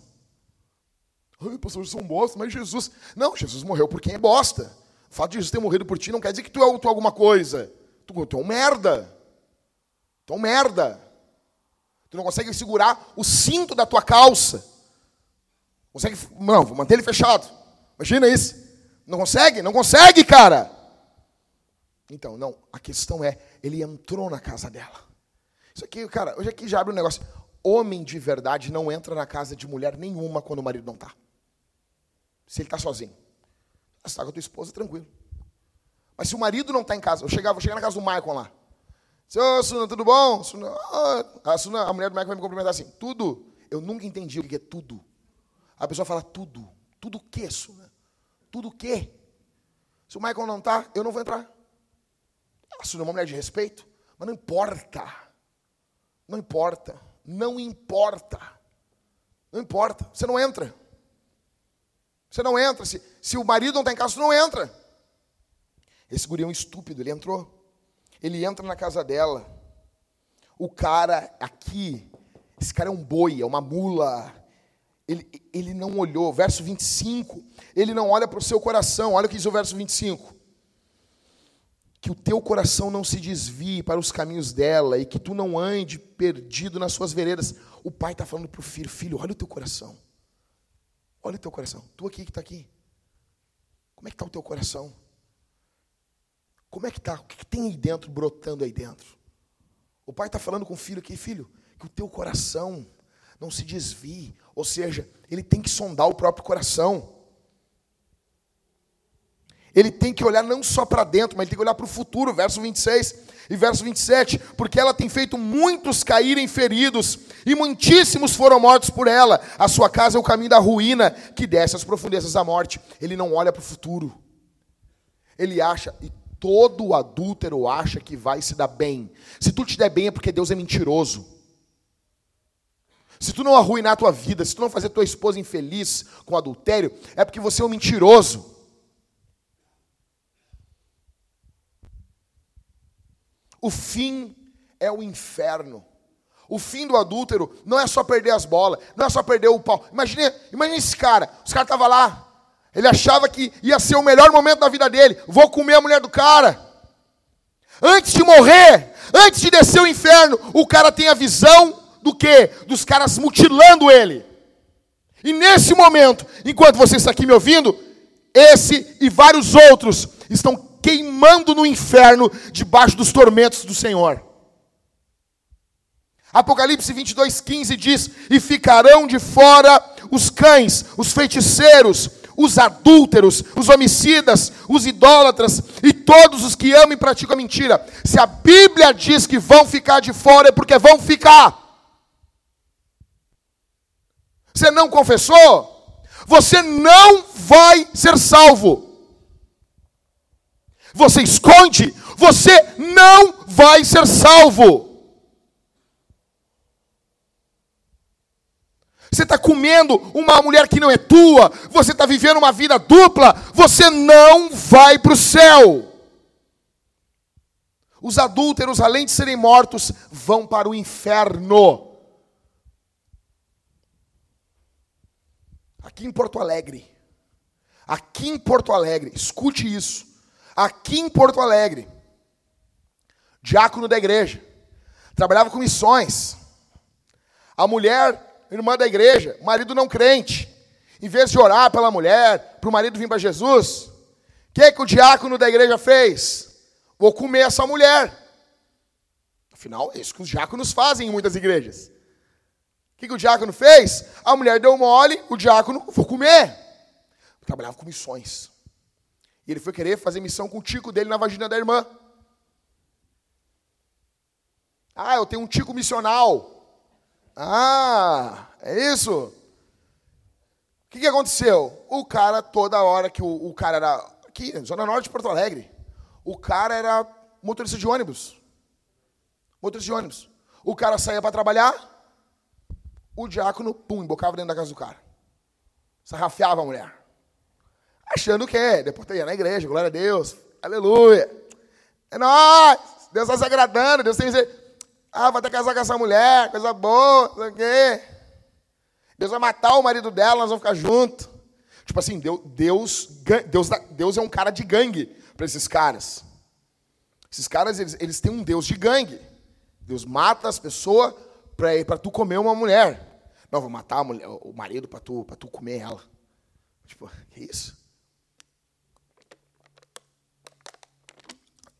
Ai, pastor, eu sou um bosta, mas Jesus. Não, Jesus morreu por quem é bosta. O fato de Jesus ter morrido por ti não quer dizer que tu é, tu é alguma coisa. Tu, tu é um merda. Tu é um merda. Tu não consegue segurar o cinto da tua calça. Consegue. Não, vou manter ele fechado. Imagina isso. Não consegue? Não consegue, cara. Então, não. A questão é, ele entrou na casa dela. Isso aqui, cara, hoje aqui já abre um negócio. Homem de verdade não entra na casa de mulher nenhuma quando o marido não está. Se ele está sozinho. Você está com a tua esposa, tranquilo. Mas se o marido não está em casa, eu vou chegar na casa do Maicon lá. Ô, Suna, tudo bom? Suna, ah, a, Suna, a mulher do Maicon vai me cumprimentar assim, tudo. Eu nunca entendi o que é tudo. A pessoa fala tudo. Tudo o que, Suna? Tudo o que? Se o Michael não está, eu não vou entrar. A Suna é uma mulher de respeito, mas não importa. Não importa. Não importa. Não importa. Você não entra. Você não entra. Se, se o marido não está em casa, você não entra. Esse guri é estúpido, ele entrou. Ele entra na casa dela. O cara aqui, esse cara é um boi, é uma mula. Ele, ele não olhou. Verso 25. Ele não olha para o seu coração. Olha o que diz o verso 25. Que o teu coração não se desvie para os caminhos dela e que tu não ande perdido nas suas veredas. O pai está falando para o filho: Filho, olha o teu coração. Olha o teu coração. Tu aqui que está aqui. Como é que está o teu coração? Como é que está? O que, que tem aí dentro, brotando aí dentro? O pai está falando com o filho aqui, filho, que o teu coração não se desvie. Ou seja, ele tem que sondar o próprio coração. Ele tem que olhar não só para dentro, mas ele tem que olhar para o futuro. Verso 26 e verso 27. Porque ela tem feito muitos caírem feridos, e muitíssimos foram mortos por ela. A sua casa é o caminho da ruína, que desce às profundezas da morte. Ele não olha para o futuro. Ele acha, e todo adúltero acha que vai se dar bem. Se tu te der bem é porque Deus é mentiroso. Se tu não arruinar a tua vida, se tu não fazer tua esposa infeliz com adultério, é porque você é um mentiroso. O fim é o inferno. O fim do adúltero não é só perder as bolas, não é só perder o pau. Imagina, imagina esse cara, os caras estavam lá, ele achava que ia ser o melhor momento da vida dele. Vou comer a mulher do cara. Antes de morrer, antes de descer o inferno, o cara tem a visão do quê? Dos caras mutilando ele. E nesse momento, enquanto você está aqui me ouvindo, esse e vários outros estão queimando no inferno debaixo dos tormentos do Senhor. Apocalipse 22, 15 diz: E ficarão de fora os cães, os feiticeiros, os adúlteros, os homicidas, os idólatras e todos os que amam e praticam a mentira. Se a Bíblia diz que vão ficar de fora, é porque vão ficar. Você não confessou? Você não vai ser salvo. Você esconde, você não vai ser salvo. Você está comendo uma mulher que não é tua, você está vivendo uma vida dupla, você não vai para o céu. Os adúlteros, além de serem mortos, vão para o inferno. Aqui em Porto Alegre, aqui em Porto Alegre, escute isso. Aqui em Porto Alegre, diácono da igreja, trabalhava com missões. A mulher irmã da igreja, marido não crente, em vez de orar pela mulher, para o marido vir para Jesus, o que, que o diácono da igreja fez? Vou comer essa mulher. Afinal, é isso que os diáconos fazem em muitas igrejas. O que, que o diácono fez? A mulher deu mole, o diácono, vou comer. Trabalhava com missões. E ele foi querer fazer missão com o tico dele na vagina da irmã. Ah, eu tenho um tico missional. Ah, é isso? O que, que aconteceu? O cara, toda hora que o, o cara era. Aqui, Zona Norte de Porto Alegre. O cara era motorista de ônibus. Motorista de ônibus. O cara saía para trabalhar, o diácono, pum, embocava dentro da casa do cara. Sarrafiava a mulher. Achando que é, depois ia na igreja, glória a Deus, aleluia. É nóis, Deus está se agradando, Deus tem dizer, ah, vai que casar com essa mulher, coisa boa, não sei o quê. Deus vai matar o marido dela, nós vamos ficar juntos. Tipo assim, Deus, Deus, Deus, Deus é um cara de gangue para esses caras. Esses caras, eles, eles têm um Deus de gangue. Deus mata as pessoas para tu comer uma mulher. Não, vou matar mulher, o marido para tu, tu comer ela. Tipo, que isso?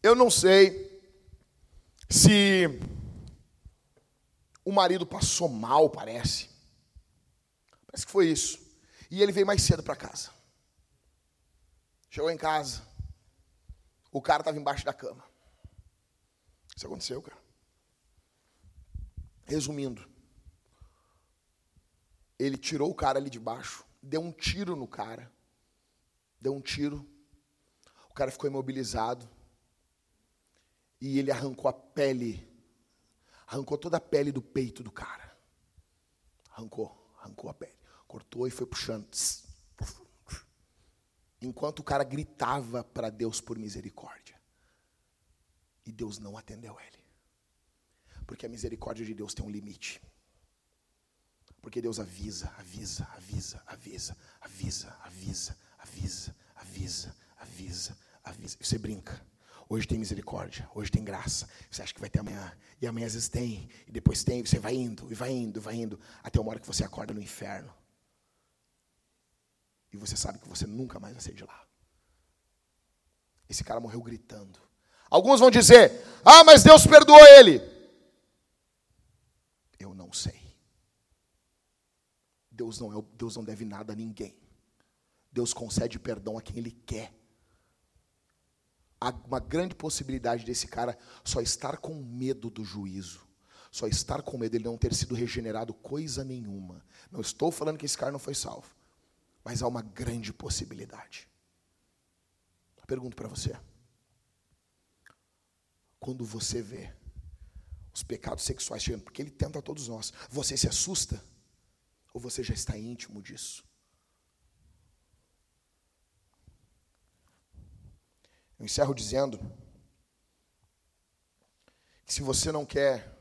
Eu não sei se o marido passou mal, parece. Parece que foi isso. E ele veio mais cedo para casa. Chegou em casa. O cara estava embaixo da cama. Isso aconteceu, cara. Resumindo, ele tirou o cara ali de baixo, deu um tiro no cara. Deu um tiro. O cara ficou imobilizado. E ele arrancou a pele. Arrancou toda a pele do peito do cara. Arrancou, arrancou a pele. Cortou e foi puxando. Enquanto o cara gritava para Deus por misericórdia. E Deus não atendeu ele. Porque a misericórdia de Deus tem um limite. Porque Deus avisa, avisa, avisa, avisa, avisa, avisa, avisa, avisa, avisa, avisa. E você brinca. Hoje tem misericórdia, hoje tem graça. Você acha que vai ter amanhã, e amanhã às vezes tem, e depois tem, você vai indo, e vai indo, e vai indo, até uma hora que você acorda no inferno. E você sabe que você nunca mais vai sair de lá. Esse cara morreu gritando. Alguns vão dizer: Ah, mas Deus perdoou ele. Eu não sei. Deus não, é, Deus não deve nada a ninguém. Deus concede perdão a quem Ele quer. Uma grande possibilidade desse cara só estar com medo do juízo, só estar com medo de ele não ter sido regenerado coisa nenhuma. Não estou falando que esse cara não foi salvo, mas há uma grande possibilidade. Eu pergunto para você: quando você vê os pecados sexuais chegando, porque ele tenta todos nós, você se assusta? Ou você já está íntimo disso? Eu encerro dizendo que se você não quer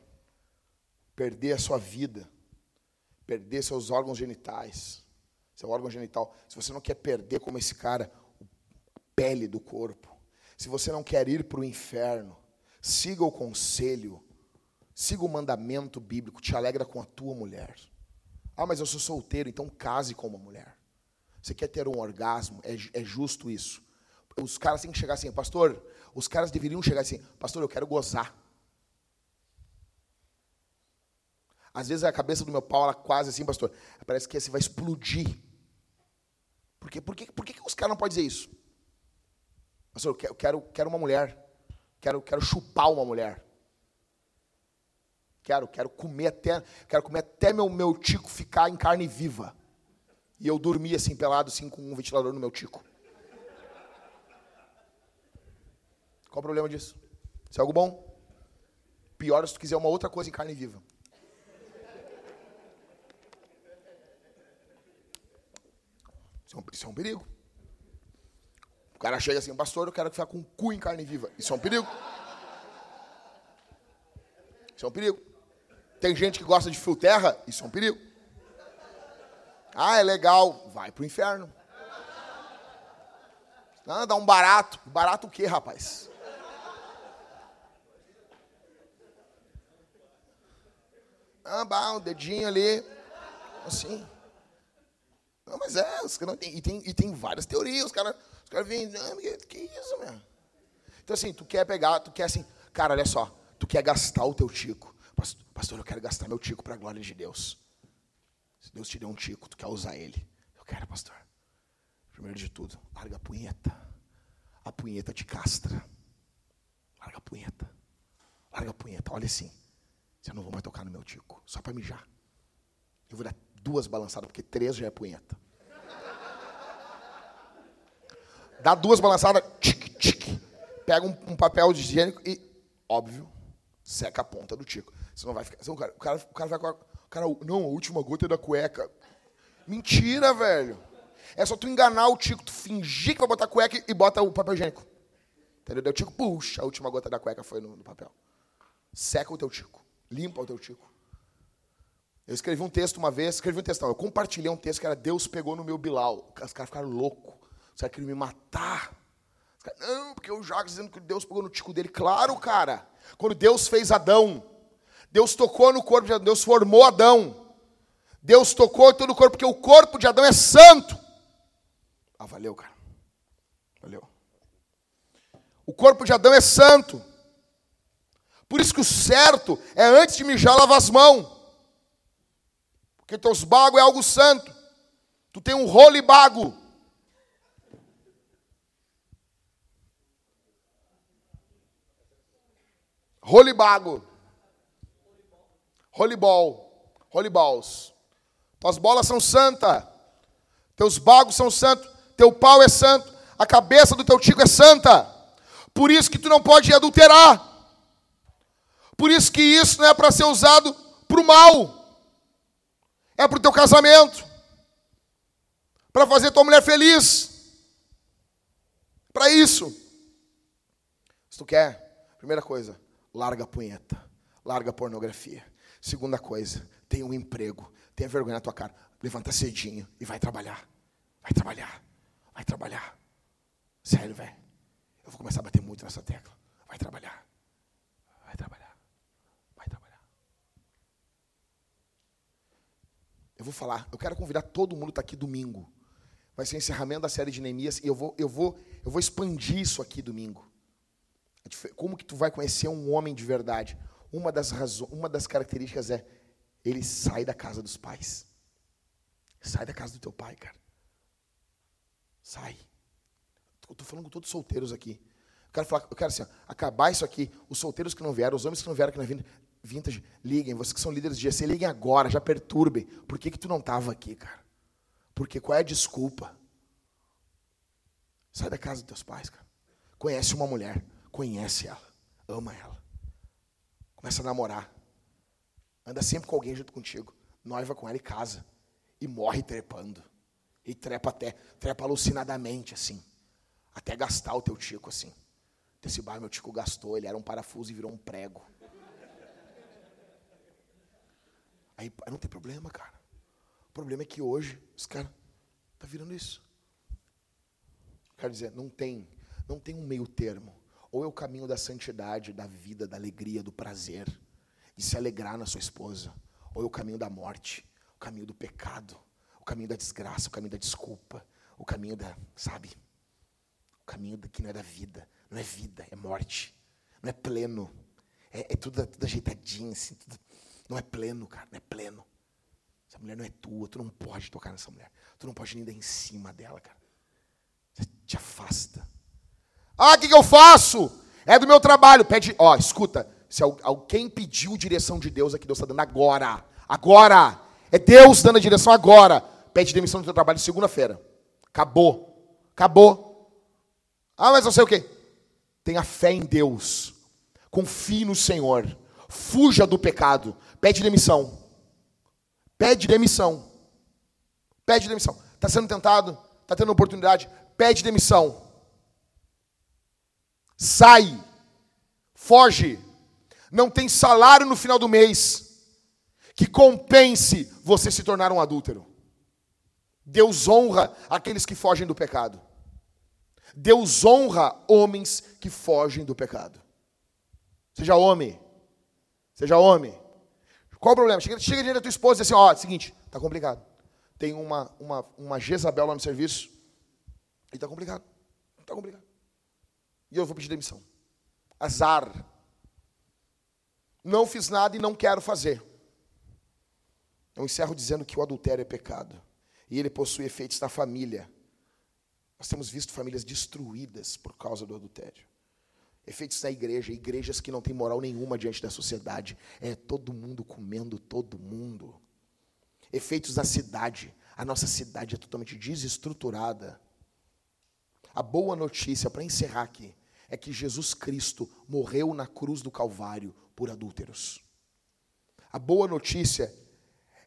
perder a sua vida, perder seus órgãos genitais, seu órgão genital, se você não quer perder como esse cara a pele do corpo, se você não quer ir para o inferno, siga o conselho, siga o mandamento bíblico, te alegra com a tua mulher. Ah, mas eu sou solteiro, então case com uma mulher. Você quer ter um orgasmo, é, é justo isso os caras têm que chegar assim, pastor, os caras deveriam chegar assim, pastor, eu quero gozar. Às vezes a cabeça do meu pau, ela quase assim, pastor, parece que você vai explodir. Por quê? Por, quê? Por que, que os caras não podem dizer isso? Pastor, eu quero, quero uma mulher. Quero, quero chupar uma mulher. Quero, quero comer até, quero comer até meu, meu tico ficar em carne viva. E eu dormir assim, pelado, assim, com um ventilador no meu tico. Qual o problema disso? Isso é algo bom? Pior se tu quiser uma outra coisa em carne viva. Isso é um, isso é um perigo. O cara chega assim, pastor, eu quero ficar com um cu em carne viva. Isso é um perigo. Isso é um perigo. Tem gente que gosta de fio terra, isso é um perigo. Ah, é legal. Vai pro inferno. Ah, dá um barato. Barato o quê, rapaz? Ah, bah, dedinho ali. Assim. Não, mas é, os caras tem, e, tem, e tem várias teorias, os caras os cara vêm, ah, que, que isso, meu? Então assim, tu quer pegar, tu quer assim, cara, olha só, tu quer gastar o teu tico. Pastor eu quero gastar meu tico para a glória de Deus. Se Deus te deu um tico, tu quer usar ele. Eu quero, pastor. Primeiro de tudo, larga a punheta. A punheta te castra. Larga a punheta. Larga a punheta, olha assim. Eu não vou mais tocar no meu tico, só para mijar. Eu vou dar duas balançadas, porque três já é punheta. Dá duas balançadas, tic, tic. Pega um, um papel de higiênico e, óbvio, seca a ponta do tico. Você não vai ficar. o, cara, o, cara, o cara vai com a. Cara, não, a última gota é da cueca. Mentira, velho. É só tu enganar o tico, tu fingir que vai botar cueca e bota o papel higiênico. Entendeu? O tico, puxa, a última gota da cueca foi no, no papel. Seca o teu tico. Limpa o teu tico. Eu escrevi um texto uma vez, escrevi um texto, não, eu compartilhei um texto que era Deus pegou no meu Bilal. Os caras ficaram loucos. Os caras queriam me matar. Caras, não, porque o Jacques dizendo que Deus pegou no tico dele. Claro, cara. Quando Deus fez Adão, Deus tocou no corpo de Adão, Deus formou Adão. Deus tocou todo o corpo, porque o corpo de Adão é santo. Ah, valeu, cara. Valeu. O corpo de Adão é santo. Por isso que o certo é antes de mijar, lavar as mãos. Porque teus bagos é algo santo. Tu tem um bago. Role bago. Roleball. Roleballs. Tuas bolas são santas. teus bagos são santos, teu pau é santo, a cabeça do teu tico é santa. Por isso que tu não pode adulterar. Por isso que isso não é para ser usado para o mal. É para o teu casamento. Para fazer tua mulher feliz. Para isso. Se tu quer, primeira coisa, larga a punheta. Larga a pornografia. Segunda coisa, tenha um emprego. Tenha vergonha na tua cara. Levanta cedinho e vai trabalhar. Vai trabalhar. Vai trabalhar. Sério, velho. Eu vou começar a bater muito nessa tecla. Vai trabalhar. Vai trabalhar. Vai trabalhar. Eu vou falar. Eu quero convidar todo mundo que está aqui domingo. Vai ser o encerramento da série de Neemias e eu vou, eu vou, eu vou expandir isso aqui domingo. Como que tu vai conhecer um homem de verdade? Uma das razões, uma das características é ele sai da casa dos pais. Sai da casa do teu pai, cara. Sai. Eu estou falando com todos os solteiros aqui. Eu quero, falar, eu quero assim, ó, acabar isso aqui. Os solteiros que não vieram, os homens que não vieram aqui na Vintage, liguem. Vocês que são líderes de GC, liguem agora, já perturbem. Por que, que tu não estava aqui, cara? Porque qual é a desculpa? Sai da casa dos teus pais, cara. Conhece uma mulher. Conhece ela. Ama ela. Começa a namorar. Anda sempre com alguém junto contigo. Noiva com ela e casa. E morre trepando. E trepa até, trepa alucinadamente, assim. Até gastar o teu tico, assim. Esse bar, meu tico gastou, ele era um parafuso e virou um prego. Aí não tem problema, cara. O problema é que hoje, os caras, tá virando isso. Quero dizer, não tem, não tem um meio termo. Ou é o caminho da santidade, da vida, da alegria, do prazer, de se alegrar na sua esposa, ou é o caminho da morte, o caminho do pecado, o caminho da desgraça, o caminho da desculpa, o caminho da, sabe? O caminho que não é da vida, não é vida, é morte, não é pleno, é, é tudo, tudo ajeitadinho, assim, tudo, não é pleno, cara, não é pleno. Essa mulher não é tua, tu não pode tocar nessa mulher, tu não pode nem dar em cima dela, cara. Você te afasta. Ah, o que, que eu faço? É do meu trabalho. Pede, ó, escuta. Se alguém pediu direção de Deus, aqui Deus está dando agora. Agora. É Deus dando a direção agora. Pede demissão do teu trabalho segunda-feira. Acabou. Acabou. Ah, mas eu sei o quê? Tenha fé em Deus. Confie no Senhor. Fuja do pecado. Pede demissão. Pede demissão. Pede demissão. Está sendo tentado? Está tendo oportunidade? Pede demissão sai, foge, não tem salário no final do mês que compense você se tornar um adúltero. Deus honra aqueles que fogem do pecado. Deus honra homens que fogem do pecado. Seja homem. Seja homem. Qual o problema? Chega, chega diante da tua esposa e diz assim: ó, é seguinte, tá complicado. Tem uma, uma, uma Jezabel lá no serviço e tá complicado. Tá complicado. E eu vou pedir demissão. Azar. Não fiz nada e não quero fazer. Eu encerro dizendo que o adultério é pecado. E ele possui efeitos na família. Nós temos visto famílias destruídas por causa do adultério. Efeitos na igreja, igrejas que não têm moral nenhuma diante da sociedade. É todo mundo comendo todo mundo. Efeitos na cidade. A nossa cidade é totalmente desestruturada. A boa notícia, para encerrar aqui, é que Jesus Cristo morreu na cruz do Calvário por adúlteros. A boa notícia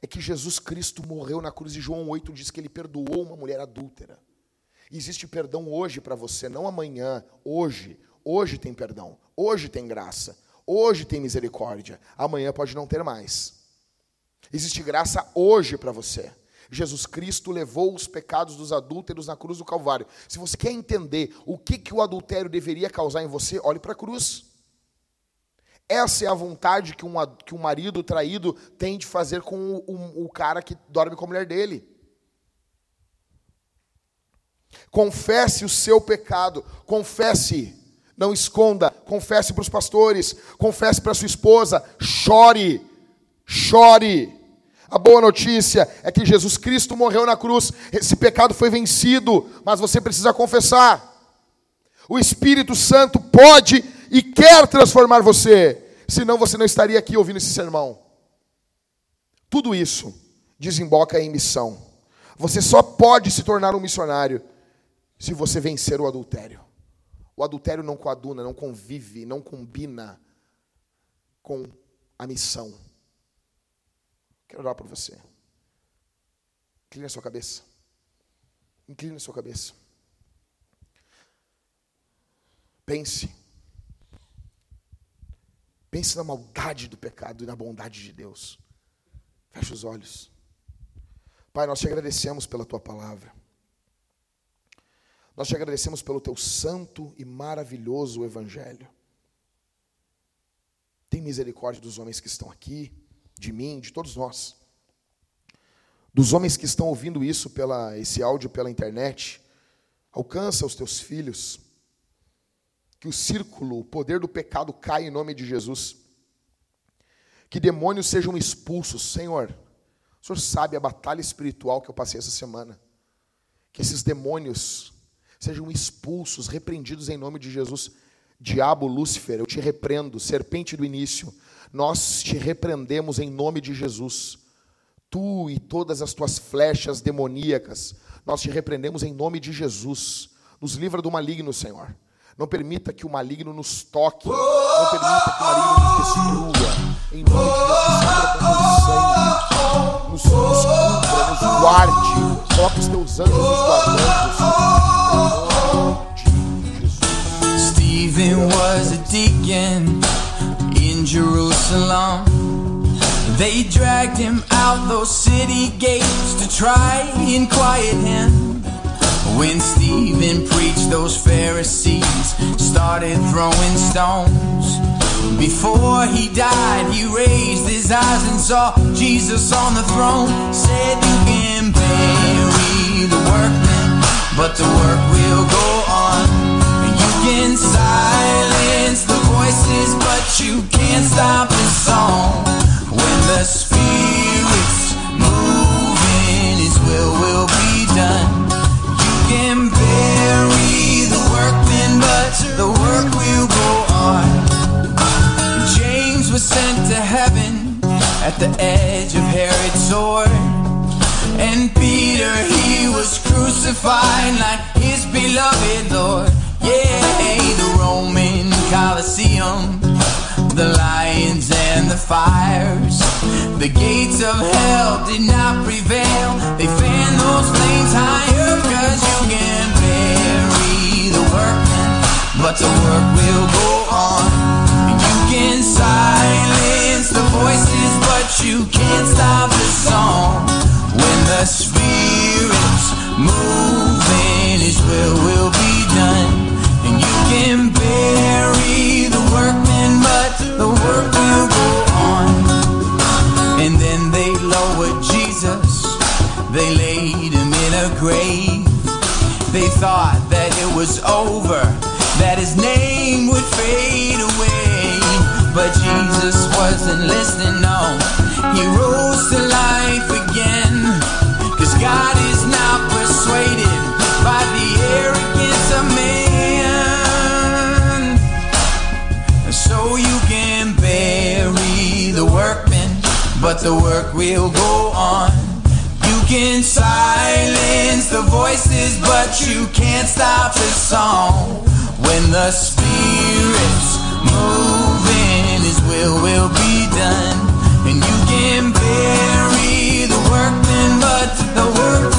é que Jesus Cristo morreu na cruz e João 8 diz que ele perdoou uma mulher adúltera. existe perdão hoje para você, não amanhã, hoje. Hoje tem perdão, hoje tem graça, hoje tem misericórdia, amanhã pode não ter mais. Existe graça hoje para você. Jesus Cristo levou os pecados dos adúlteros na cruz do Calvário. Se você quer entender o que, que o adultério deveria causar em você, olhe para a cruz. Essa é a vontade que um, que um marido traído tem de fazer com o, o, o cara que dorme com a mulher dele. Confesse o seu pecado, confesse, não esconda, confesse para os pastores, confesse para sua esposa, chore, chore. A boa notícia é que Jesus Cristo morreu na cruz, esse pecado foi vencido, mas você precisa confessar. O Espírito Santo pode e quer transformar você, senão você não estaria aqui ouvindo esse sermão. Tudo isso desemboca em missão. Você só pode se tornar um missionário se você vencer o adultério. O adultério não coaduna, não convive, não combina com a missão. Quero orar por você. Incline a sua cabeça. Incline a sua cabeça. Pense. Pense na maldade do pecado e na bondade de Deus. Feche os olhos. Pai, nós te agradecemos pela tua palavra. Nós te agradecemos pelo teu santo e maravilhoso evangelho. Tem misericórdia dos homens que estão aqui, de mim, de todos nós. Dos homens que estão ouvindo isso pela esse áudio pela internet. Alcança os teus filhos. Que o círculo, o poder do pecado caia em nome de Jesus. Que demônios sejam expulsos, Senhor. O Senhor sabe a batalha espiritual que eu passei essa semana. Que esses demônios sejam expulsos, repreendidos em nome de Jesus. Diabo, Lúcifer, eu te repreendo, serpente do início, nós te repreendemos em nome de Jesus. Tu e todas as tuas flechas demoníacas, nós te repreendemos em nome de Jesus. Nos livra do maligno, Senhor. Não permita que o maligno nos toque. Não permita que o maligno nos destrua. Em nome de Jesus, teu sangue nos, nos cubra, nos guarde. Coloque os teus anjos nos guardando. Stephen was a deacon in Jerusalem. They dragged him out those city gates to try and quiet him. When Stephen preached, those Pharisees started throwing stones. Before he died, he raised his eyes and saw Jesus on the throne. Said, You can bury the workmen, but the work will go on. You can silence the voices, but you can't stop the song. When the Spirit's moving, His will will be done. You can bury the workmen, but the work will go on. James was sent to heaven at the edge of Herod's sword. And Peter, he was crucified like his beloved Lord. Yeah, the Roman Colosseum, the lions and the fires. The gates of hell did not prevail. They fanned those flames higher, cause you can bury the workmen, but the work will go on. You can silence the voices, but you can't stop the song. When the Spirit's moving, His will will be done. And you can bury the workmen, but the work will go on. And then they lowered Jesus, they laid him in a grave. They thought that it was over, that his name would fade away. But Jesus wasn't listening, no. He rose to life again. God is not persuaded by the arrogance of man. So you can bury the but the work will go on. You can silence the voices, but you can't stop the song. When the Spirit's moving, His will will be done. world